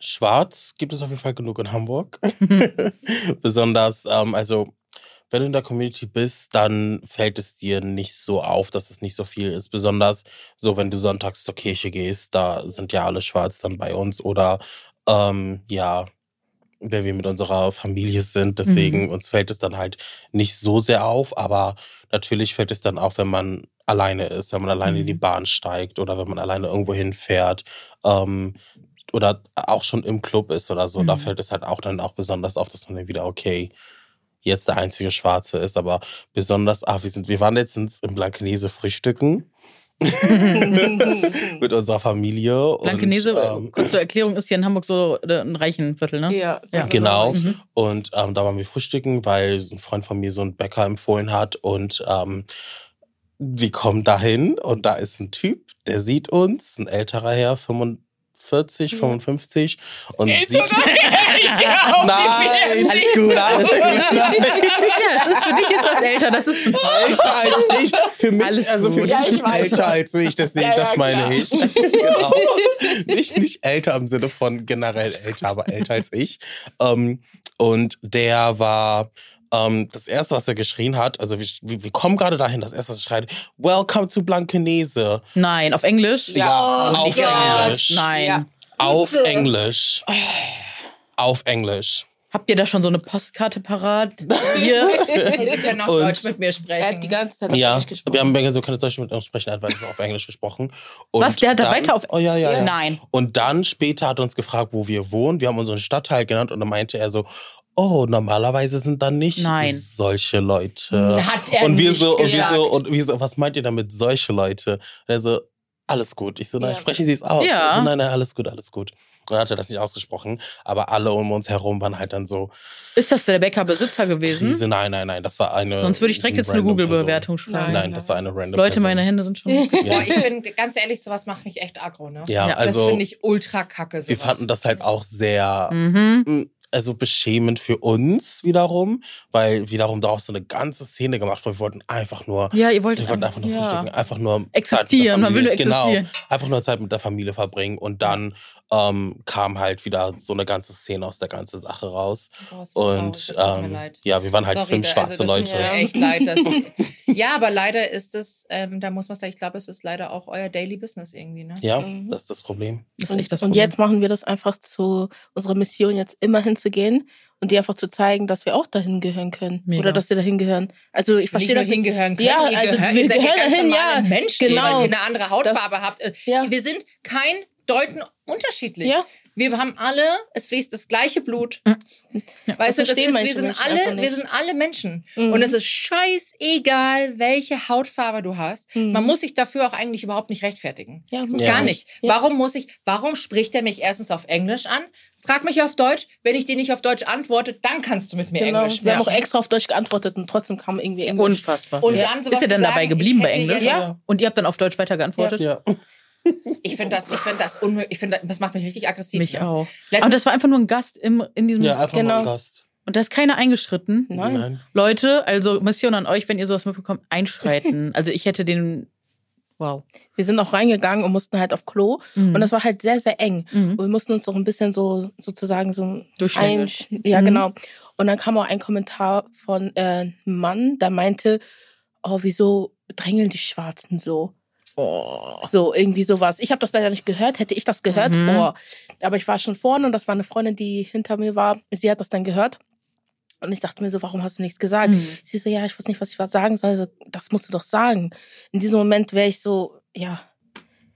Schwarz gibt es auf jeden Fall genug in Hamburg. Besonders, ähm, also wenn du in der Community bist, dann fällt es dir nicht so auf, dass es nicht so viel ist. Besonders so, wenn du sonntags zur Kirche gehst, da sind ja alle schwarz dann bei uns. Oder ähm, ja, wenn wir mit unserer Familie sind. Deswegen uns fällt es dann halt nicht so sehr auf. Aber natürlich fällt es dann auf, wenn man alleine ist, wenn man alleine in die Mhm. Bahn steigt oder wenn man alleine irgendwo hinfährt. Ähm, oder auch schon im Club ist oder so, da Mhm. fällt es halt auch dann auch besonders auf, dass man dann wieder, okay, jetzt der einzige Schwarze ist, aber besonders, ah, wir sind, wir waren letztens im Blankenese frühstücken mit unserer Familie. Blankenese, und, ähm, kurz zur Erklärung, ist hier in Hamburg so äh, ein reichen Viertel, ne? Ja, Ja. Genau. Mhm. Und ähm, da waren wir frühstücken, weil ein Freund von mir so einen Bäcker empfohlen hat. Und ähm, wir kommen dahin und da ist ein Typ, der sieht uns, ein älterer Herr, 45, Ja. 55. Und Ist sieht, oder? Ja, Nein, Alles gut, Nein, alles gut. nein. Ja, es ist für dich ist das älter, das ist älter als ich. Für mich, Alles also für gut. mich Ja, weiß älter schon. als ich, deswegen, Ja, ja, das meine klar. ich. genau. Nicht, nicht älter im Sinne von generell älter, aber älter als ich. Ähm, und der war. Ähm, das erste, was er geschrien hat, also wir, wir wir kommen gerade dahin, das erste, was er schreit, Welcome to Blankenese. Nein, auf Englisch? Ja, Oh auf Gott. Englisch. Nein. Ja. Auf. Englisch. Auf Englisch. Habt ihr da schon so eine Postkarte parat? Hier? Hey, Sie können auch Und- Deutsch mit mir Er sprechen. hat die ganze Zeit auf Ja, Englisch gesprochen. wir haben so keine Deutsch mit uns sprechen, er hat weiter auf Englisch gesprochen. Und Was, der hat da weiter auf- Oh ja, ja, ja. Nein. Und dann später hat er uns gefragt, wo wir wohnen. Wir haben unseren Stadtteil genannt und dann meinte er so, oh, normalerweise sind da nicht Nein. solche Leute. Hat er und wir nicht so, und wir so, und wir so, was meint ihr damit, solche Leute? Und er so, alles gut. Ich so, nein, Ja. sprechen Sie es aus. Ja. Ich so, nein, nein, alles gut, alles gut. Und dann hat er das nicht ausgesprochen. Aber alle um uns herum waren halt dann so, Ist das der Bäckerbesitzer gewesen? Krise, nein, nein, nein, das war eine. Sonst würde ich direkt jetzt eine Google-Bewertung schreiben. Nein, das war eine random Leute, Person. meine Hände sind schon. Boah, ich bin ganz ehrlich, sowas macht mich echt aggro, ne? Ja, Ja, also das finde ich ultra kacke. Sowas. wir fanden das halt auch sehr Mhm. also beschämend für uns wiederum, weil wiederum da auch so eine ganze Szene gemacht wurde. Wir wollten einfach nur, Ja, ihr wolltet wir wollten einfach nur ja. frühstücken, einfach nur Existieren, man will nur Genau, existieren. einfach nur Zeit mit der Familie verbringen und dann ähm, kam halt wieder so eine ganze Szene aus der ganzen Sache raus. Boah, Und das tut mir ähm, leid. ja, wir waren halt Sorry, fünf schwarze also das Leute. Tut mir echt leid. Dass, ja, aber leider ist es, ähm, da muss man sagen, ich glaube, es ist leider auch euer Daily Business irgendwie, ne? Ja, Mhm. das ist das Problem. Das ist echt das und Problem. jetzt machen wir das einfach zu unserer Mission, jetzt immer hinzugehen und dir einfach zu zeigen, dass wir auch dahin gehören können. Mega. Oder dass wir dahin gehören. Also ich verstehe Nicht das. hingehören können, Ja, ihr, also gehört, wir ihr seid ja gehören ganz dahin, ja, Menschen, genau. weil ihr eine andere Hautfarbe Das- habt. Ja. Wir sind kein Deuten unterschiedlich. Ja, wir haben alle, es fließt das gleiche Blut. Ja. Weißt du, Das das verstehen ist, wir sind Menschen alle, wir sind alle Menschen. Mhm. Und es ist scheißegal, welche Hautfarbe du hast. Mhm. Man muss sich dafür auch eigentlich überhaupt nicht rechtfertigen. Ja, Ja. Gar nicht. Ja. Warum muss ich, warum spricht er mich erstens auf Englisch an? Frag mich auf Deutsch. Wenn ich dir nicht auf Deutsch antworte, dann kannst du mit mir Genau. Englisch Wir haben auch sprechen. extra auf Deutsch geantwortet und trotzdem kam irgendwie Englisch. Unfassbar. Und ja. dann sowas Ist er denn dabei geblieben bei Englisch? Ja. Und ihr habt dann auf Deutsch weiter geantwortet? Ja. Ich finde das, ich finde das unmöglich. Ich finde, das macht mich richtig aggressiv. Mich ne? auch. Letztens- Aber das war einfach nur ein Gast im, in diesem. Ja, einfach Genau. ein Gast. Und da ist keiner eingeschritten. Nein. Leute, also Mission an euch, wenn ihr sowas mitbekommt, einschreiten. also ich hätte den. Wow. Wir sind auch reingegangen und mussten halt auf Klo. Mhm. Und das war halt sehr, sehr eng. Mhm. Und wir mussten uns auch ein bisschen so sozusagen so ein, ja Mhm. genau. Und dann kam auch ein Kommentar von äh, einem Mann, der meinte, oh, wieso drängeln die Schwarzen so? Oh. So, irgendwie sowas. Ich habe das leider nicht gehört. Hätte ich das gehört, Mhm. boah. Aber ich war schon vorne und das war eine Freundin, die hinter mir war. Sie hat das dann gehört. Und ich dachte mir so, warum hast du nichts gesagt? Mhm. Sie so, ja, ich weiß nicht, was ich was sagen soll. So, das musst du doch sagen. In diesem Moment wäre ich so, ja,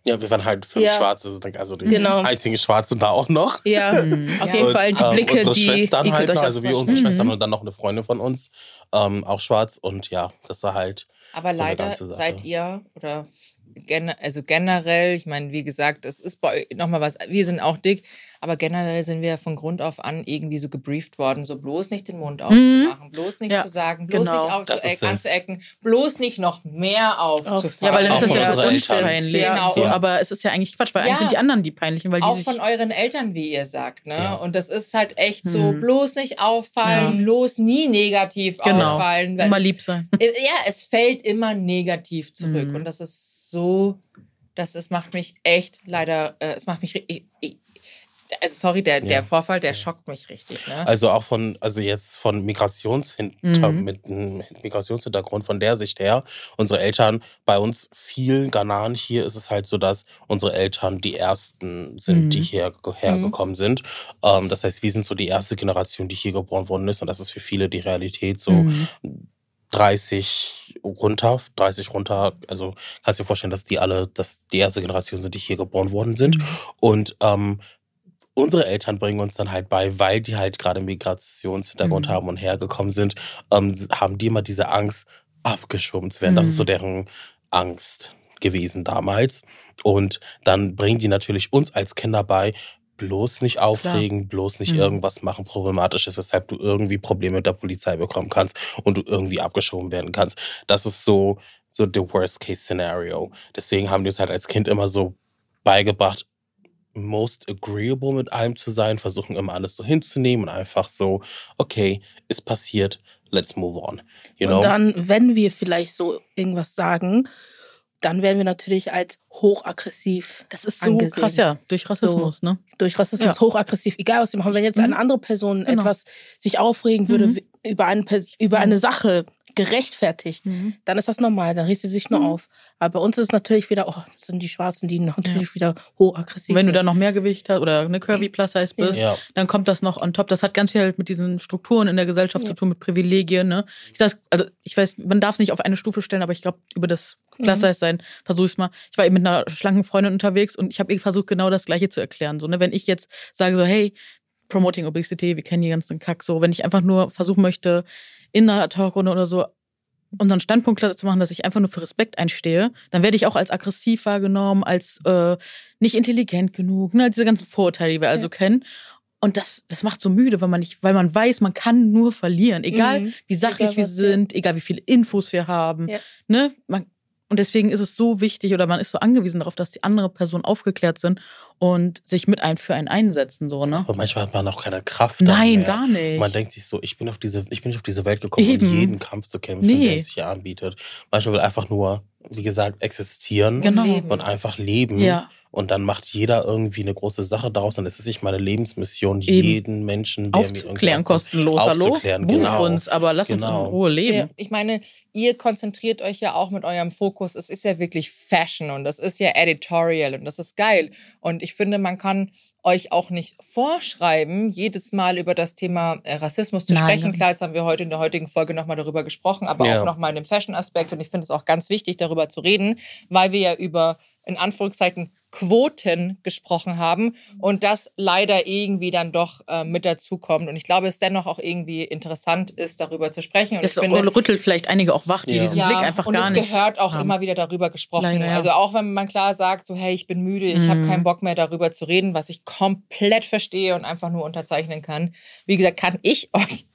Ja, wir waren halt fünf Ja. Schwarze, also die Genau. einzigen Schwarzen da auch noch. ja. Mhm. Auf jeden Und, Fall die ähm, Blicke, unsere die Schwestern halt das also wir vor. unsere Mhm. Schwestern und dann noch eine Freundin von uns, ähm, auch schwarz und ja, das war halt Aber So leider seid ihr oder gen also generell, ich meine, wie gesagt, es ist bei euch nochmal was, wir sind auch dick, aber generell sind wir von Grund auf an irgendwie so gebrieft worden, so bloß nicht den Mund aufzumachen, bloß nicht Ja, zu sagen, bloß genau. nicht aufzuecken, anzuecken, bloß nicht noch mehr aufzufahren. Ja, weil dann Auch ist das ja unseren für uns Eltern. peinlich. Genau. So, Ja. Aber es ist ja eigentlich Quatsch, weil Ja. eigentlich sind die anderen die peinlichen, weil die auch sich. von euren Eltern, wie ihr sagt, ne? Ja. Und das ist halt echt so, Hm. bloß nicht auffallen, bloß nie negativ Genau. auffallen. weil immer lieb sein. Äh, Ja, es fällt immer negativ zurück. Mhm. Und das ist so, das, das macht mich echt leider, äh, es macht mich richtig. Ich, also sorry, der, der Ja. Vorfall, der schockt mich richtig. Ne? Also auch von, also jetzt von Migrationshinter Mhm. mit Migrationshintergrund von der Sicht her. Unsere Eltern, bei uns vielen Ghanaren hier ist es halt so, dass unsere Eltern die ersten sind, Mhm. die hierher gekommen sind. Ähm, das heißt, wir sind so die erste Generation, die hier geboren worden ist. Und das ist für viele die Realität. So Mhm. 30 runter, 30 runter. Also kannst dir vorstellen, dass die alle, dass die erste Generation sind, die hier geboren worden sind. Mhm. Und ähm, unsere Eltern bringen uns dann halt bei, weil die halt gerade Migrationshintergrund Mhm. haben und hergekommen sind, ähm, haben die immer diese Angst, abgeschoben zu werden. Das ist so Mhm. deren Angst gewesen damals. Und dann bringen die natürlich uns als Kinder bei, bloß nicht aufregen, bloß nicht Mhm. irgendwas machen Problematisches, weshalb du irgendwie Probleme mit der Polizei bekommen kannst und du irgendwie abgeschoben werden kannst. Das ist so, so the worst case scenario. Deswegen haben die uns halt als Kind immer so beigebracht, most agreeable mit allem zu sein, versuchen immer alles so hinzunehmen und einfach so, okay, ist passiert, let's move on. You know? Und dann, wenn wir vielleicht so irgendwas sagen, dann werden wir natürlich als hochaggressiv Das ist so angesehen. krass, ja. Durch Rassismus, ne? durch Rassismus Ja. hochaggressiv, egal was wir machen. Wenn jetzt Mhm. eine andere Person Genau. etwas sich aufregen würde Mhm. über, eine, über Mhm. eine Sache gerechtfertigt, dann ist das normal, dann regt sie sich nur Mhm. auf. Aber bei uns ist es natürlich wieder, oh, das sind die Schwarzen, die natürlich wieder hochaggressiv Und wenn du sind. dann noch mehr Gewicht hast oder eine Curvy Plus Size bist, ja. dann kommt das noch on top. Das hat ganz viel halt mit diesen Strukturen in der Gesellschaft Ja. zu tun, mit Privilegien. Ne? Ich sag, also ich weiß, man darf es nicht auf eine Stufe stellen, aber ich glaube, über das Plus Mhm. Size sein, versuche ich mal. Ich war eben mit einer schlanken Freundin unterwegs und ich habe ihr versucht, genau das Gleiche zu erklären. So, ne? Wenn ich jetzt sage so, hey, Promoting Obesity, wir kennen die ganzen Kack, so, wenn ich einfach nur versuchen möchte, in einer Talkrunde oder so unseren Standpunkt klar zu machen, dass ich einfach nur für Respekt einstehe, dann werde ich auch als aggressiv wahrgenommen, als äh, nicht intelligent genug, ne? diese ganzen Vorurteile, die wir also kennen. Und das, das macht so müde, weil man nicht, weil man weiß, man kann nur verlieren, egal Mhm. wie sachlich Egal wir was, ja. sind, egal wie viele Infos wir haben, Ja. ne? Man, und deswegen ist es so wichtig oder man ist so angewiesen darauf, dass die andere Person aufgeklärt sind und sich mit einem für einen einsetzen, so, ne? Aber manchmal hat man auch keine Kraft. Nein, mehr. gar nicht. Man denkt sich so, ich bin auf diese, ich bin nicht auf diese Welt gekommen, Eben. um jeden Kampf zu kämpfen, Nee. der sich hier anbietet. Manchmal will einfach nur, wie gesagt, existieren Genau. Und einfach leben. Ja. Und dann macht jeder irgendwie eine große Sache daraus. Und es ist nicht meine Lebensmission, Eben. jeden Menschen, der Aufzuklären, kostenlos, hallo? Aufzuklären, Buch genau. uns, aber lass uns Genau. in Ruhe leben. Ja. Ich meine, ihr konzentriert euch ja auch mit eurem Fokus. Es ist ja wirklich Fashion und das ist ja Editorial und das ist geil. Und ich finde, man kann euch auch nicht vorschreiben, jedes Mal über das Thema äh, Rassismus zu Nein, sprechen. Klar, jetzt haben wir heute in der heutigen Folge nochmal darüber gesprochen, aber Ja. auch nochmal in dem Fashion-Aspekt. Und ich finde es auch ganz wichtig, darüber zu reden, weil wir ja über in Anführungszeichen Quoten gesprochen haben und das leider irgendwie dann doch äh, mit dazukommt. Und ich glaube, es dennoch auch irgendwie interessant ist, darüber zu sprechen. Und Es ich finde, rüttelt vielleicht einige auch wach, die Ja. diesen Blick einfach und gar es nicht. gehört auch haben. immer wieder darüber gesprochen. Leider, ja. Also auch wenn man klar sagt, so hey, ich bin müde, ich habe Mhm. keinen Bock mehr darüber zu reden, was ich komplett verstehe und einfach nur unterzeichnen kann. Wie gesagt, kann ich euch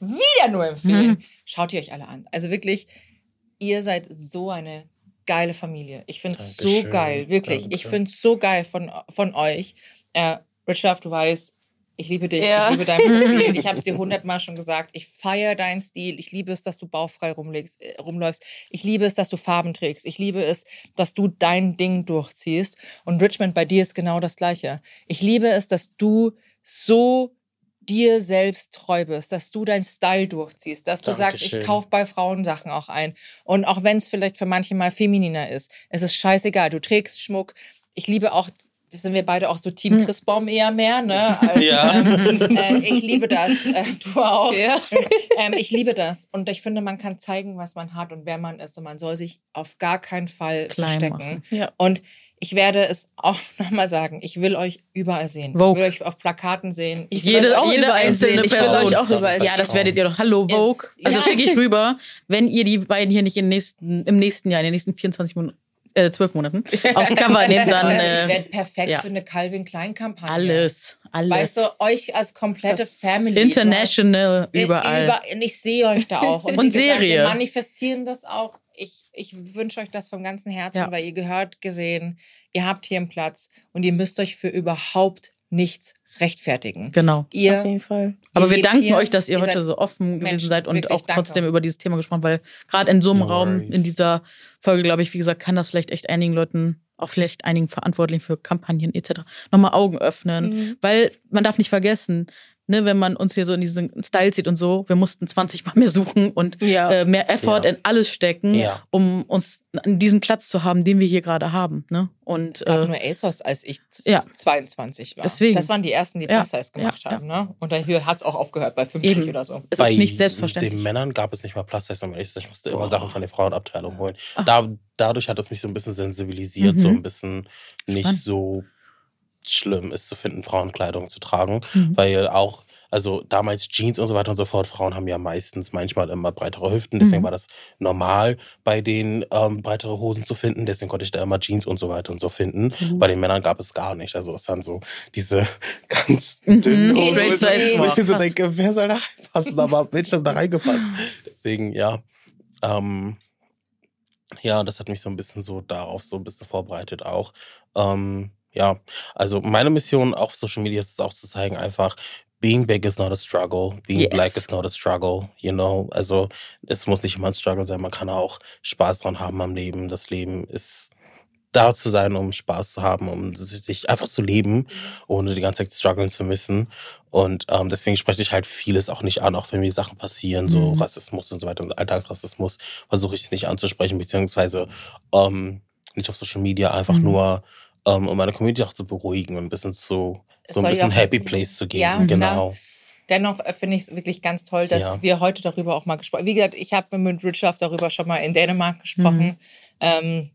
wieder nur empfehlen. Mhm. Schaut ihr euch alle an. Also wirklich, ihr seid so eine geile Familie. Ich finde es so Dankeschön. geil, wirklich. Ich Danke. finde es so geil von, von euch. Äh, Richard, du weißt, ich liebe dich, Ja. ich liebe dein Profil. Ich habe es dir hundertmal schon gesagt. Ich feiere deinen Stil. Ich liebe es, dass du bauchfrei rumlegst, äh, rumläufst. Ich liebe es, dass du Farben trägst. Ich liebe es, dass du dein Ding durchziehst. Und Richmond, bei dir ist genau das Gleiche. Ich liebe es, dass du so dir selbst treu bist, dass du deinen Style durchziehst, dass du sagst, ich kaufe bei Frauen Sachen auch ein. Und auch wenn es vielleicht für manche mal femininer ist, es ist scheißegal. Du trägst Schmuck. Ich liebe auch, das sind wir beide auch so Team Hm. Christbaum eher mehr, ne? Als, Ja. ähm, äh, ich liebe das. Äh, du auch. Ja. Ähm, ich liebe das. Und ich finde, man kann zeigen, was man hat und wer man ist. Und man soll sich auf gar keinen Fall Klein verstecken. machen. Ja. Und ich werde es auch nochmal sagen. Ich will euch überall sehen. Vogue. Ich will euch auf Plakaten sehen. Ich Jede- will euch auch jede überall einzelne sehen. Ich will Person. euch auch Das überall sehen. Ja, das werdet ihr doch. Hallo, Vogue. Also Ja. schicke ich rüber, wenn ihr die beiden hier nicht im nächsten, im nächsten Jahr, in den nächsten 24 Monaten, äh, 12 Monaten aufs Cover nehmt, dann äh, werdet perfekt ja. für eine Calvin Klein Kampagne. alles, alles. Weißt du, euch als komplette Das Family. International, In- überall. Über, und ich sehe euch da auch. Und wie gesagt, Serie. Wir manifestieren das auch. Ich, ich wünsche euch das vom ganzen Herzen, Ja. weil ihr gehört, gesehen, ihr habt hier einen Platz und ihr müsst euch für überhaupt nichts rechtfertigen. Genau. Auf Ihr, jeden Fall. Aber wir danken hier, euch, dass ihr, ihr heute so offen gewesen Menschen, seid und auch danke. trotzdem über dieses Thema gesprochen, weil gerade in so einem No Raum, in dieser Folge, glaube ich, wie gesagt, kann das vielleicht echt einigen Leuten, auch vielleicht einigen Verantwortlichen für Kampagnen etc. nochmal Augen öffnen. Mhm. Weil man darf nicht vergessen, ne, wenn man uns hier so in diesen Style sieht und so, wir mussten 20 Mal mehr suchen und Ja. äh, mehr Effort Ja. in alles stecken, Ja. um uns an diesen Platz zu haben, den wir hier gerade haben. Ne? Und es gab äh, nur ASOS, als ich ja. 22 war. Deswegen. Das waren die ersten, die Ja, Plus-Size gemacht ja, haben. Ne? Und dann hat es auch aufgehört bei 50 Eben. oder so. es Bei ist nicht selbstverständlich. Den Männern gab es nicht mal Plus Size, ehrlich zu sein. Ich musste immer Oh. Sachen von der Frauenabteilung holen. Ach. Da, dadurch hat es mich so ein bisschen sensibilisiert, Mhm. so ein bisschen nicht Spannend. so schlimm ist zu finden, Frauenkleidung zu tragen. Mhm. Weil auch, also damals Jeans und so weiter und so fort, Frauen haben ja meistens manchmal immer breitere Hüften, deswegen Mhm. war das normal, bei denen ähm, breitere Hosen zu finden, deswegen konnte ich da immer Jeans und so weiter und so finden. Mhm. Bei den Männern gab es gar nicht. Also es waren so diese ganz Mhm. dünnen Hosen, Straight wo ich so- denke, wer soll da reinpassen? Aber Mensch, haben da reingepasst. Deswegen, ja. Ähm, ja, das hat mich so ein bisschen so darauf so ein bisschen vorbereitet auch. Ähm, ja, also meine Mission auf Social Media ist es auch zu zeigen, einfach, being big is not a struggle, being Yes. black is not a struggle, you know. Also es muss nicht immer ein Struggle sein, man kann auch Spaß dran haben am Leben. Das Leben ist da zu sein, um Spaß zu haben, um sich einfach zu leben, ohne die ganze Zeit strugglen zu müssen. Und ähm, deswegen spreche ich halt vieles auch nicht an, auch wenn mir Sachen passieren, so Mhm. Rassismus und so weiter und Alltagsrassismus, versuche ich es nicht anzusprechen, beziehungsweise ähm, nicht auf Social Media, einfach Mhm. nur, ähm, um meine Community auch zu beruhigen und ein bisschen zu, so ein bisschen Happy Place zu geben. Ja, genau. Dennoch äh, finde ich es wirklich ganz toll, dass Ja. wir heute darüber auch mal gesprochen Wie gesagt, ich habe mit Richard darüber schon mal in Dänemark gesprochen. Ähm,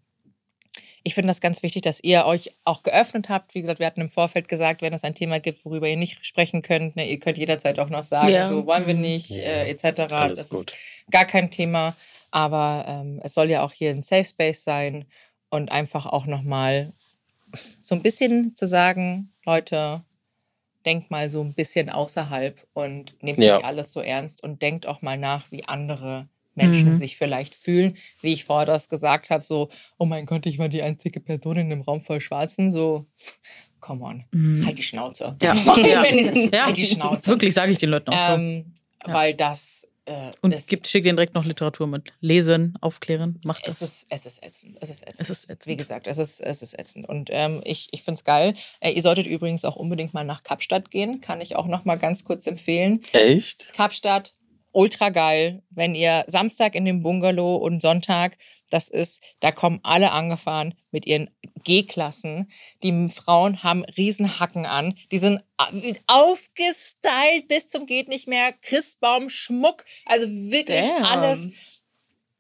ich finde das ganz wichtig, dass ihr euch auch geöffnet habt. Wie gesagt, wir hatten im Vorfeld gesagt, wenn es ein Thema gibt, worüber ihr nicht sprechen könnt, ne, ihr könnt jederzeit auch noch sagen, Ja. so wollen wir nicht, Ja. äh, etc. Alles das gut. ist gar kein Thema. Aber ähm, es soll ja auch hier ein Safe Space sein und einfach auch nochmal so ein bisschen zu sagen, Leute, denkt mal so ein bisschen außerhalb und nehmt Ja. nicht alles so ernst und denkt auch mal nach, wie andere Menschen Mhm. sich vielleicht fühlen. Wie ich vorher das gesagt habe, so, oh mein Gott, ich war die einzige Person in dem Raum voll Schwarzen, so, come on, Mhm. halt die Schnauze. Ja. Ja. Halt die Schnauze. Wirklich, sage ich den Leuten auch so. Ähm, Ja. Weil das, äh, Und gibt, schickt denen direkt noch Literatur mit. Lesen, aufklären, macht es das. ist, es ist ätzend. Es ist ätzend. Es ist ätzend. Wie gesagt, es ist, es ist ätzend. Und ähm, ich, ich finde es geil. Äh, ihr solltet übrigens auch unbedingt mal nach Kapstadt gehen. Kann ich auch noch mal ganz kurz empfehlen. Echt? Kapstadt, ultra geil. Wenn ihr Samstag in dem Bungalow und Sonntag, das ist, da kommen alle angefahren mit ihren G-Klassen. Die Frauen haben Riesenhacken an. Die sind aufgestylt bis zum geht nicht mehr. Christbaum, Schmuck, also wirklich Damn. alles.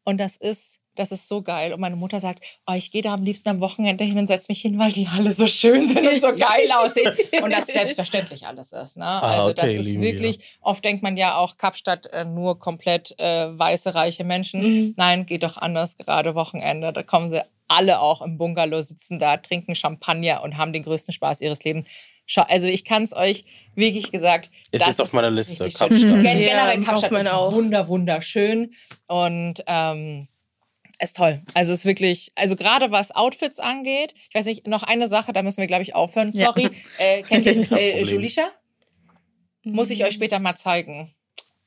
Und das ist Das ist so geil. Und meine Mutter sagt, oh, ich gehe da am liebsten am Wochenende hin und setze mich hin, weil die Halle so schön sind und so geil aussehen. Und das selbstverständlich alles ist. Ne? Ah, Also das okay, ist lieben wir. wirklich, oft denkt man ja auch Kapstadt äh, nur komplett äh, weiße, reiche Menschen. Mhm. Nein, geht doch anders, gerade Wochenende. Da kommen sie alle auch im Bungalow, sitzen da, trinken Champagner und haben den größten Spaß ihres Lebens. Schau, also ich kann es euch wirklich gesagt. Es das ist auf meiner Liste. Kapstadt. Gen Ja, generell Kapstadt ist auch. wunder wunderschön und ähm, ist toll. Also ist wirklich, also gerade was Outfits angeht, ich weiß nicht, noch eine Sache, da müssen wir glaube ich aufhören. Ja. Sorry, äh, kennt ihr äh. Julisha? Muss ich euch später mal zeigen.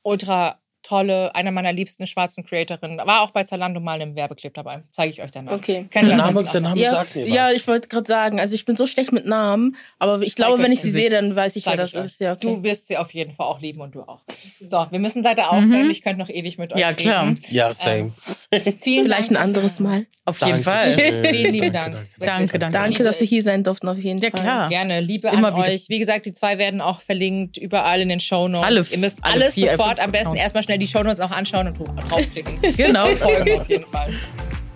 Ultra tolle, eine meiner liebsten schwarzen Creatorinnen. War auch bei Zalando mal im Werbeclip dabei. Zeige ich euch danach. Okay. Kennt Der Name, der noch. Name Ja, sagt mir was. ja, ich wollte gerade sagen, also ich bin so schlecht mit Namen, aber ich glaube, wenn ich sie ein sehe, dann weiß ich, wer das ist. Ja, okay. Du wirst sie auf jeden Fall auch lieben und du auch. So, wir müssen leider aufhören. Ich könnte noch ewig mit euch Ja, klar. reden. Ja, same. Vielen Vielleicht ein Dank, anderes dass ihr- Mal. Auf jeden. Fall. Vielen lieben Dank. Danke, danke. Danke, Danke, dass wir hier sein durften, auf jeden Ja, Fall. klar. Gerne, Liebe Immer an wieder. euch. Wie gesagt, die zwei werden auch verlinkt überall in den Shownotes. Alle- Ihr müsst alle alles vier, sofort am besten erstmal schnell die Shownotes auch anschauen und dra- draufklicken. Genau. Folgen auf jeden Fall.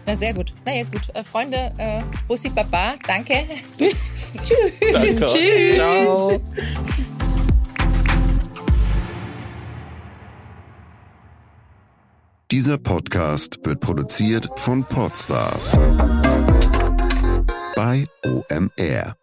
Na, sehr gut. Na ja, gut. Äh, Freunde, äh, Bussi Baba, danke. Danke. Tschüss. Ciao. Dieser Podcast wird produziert von Podstars bei OMR.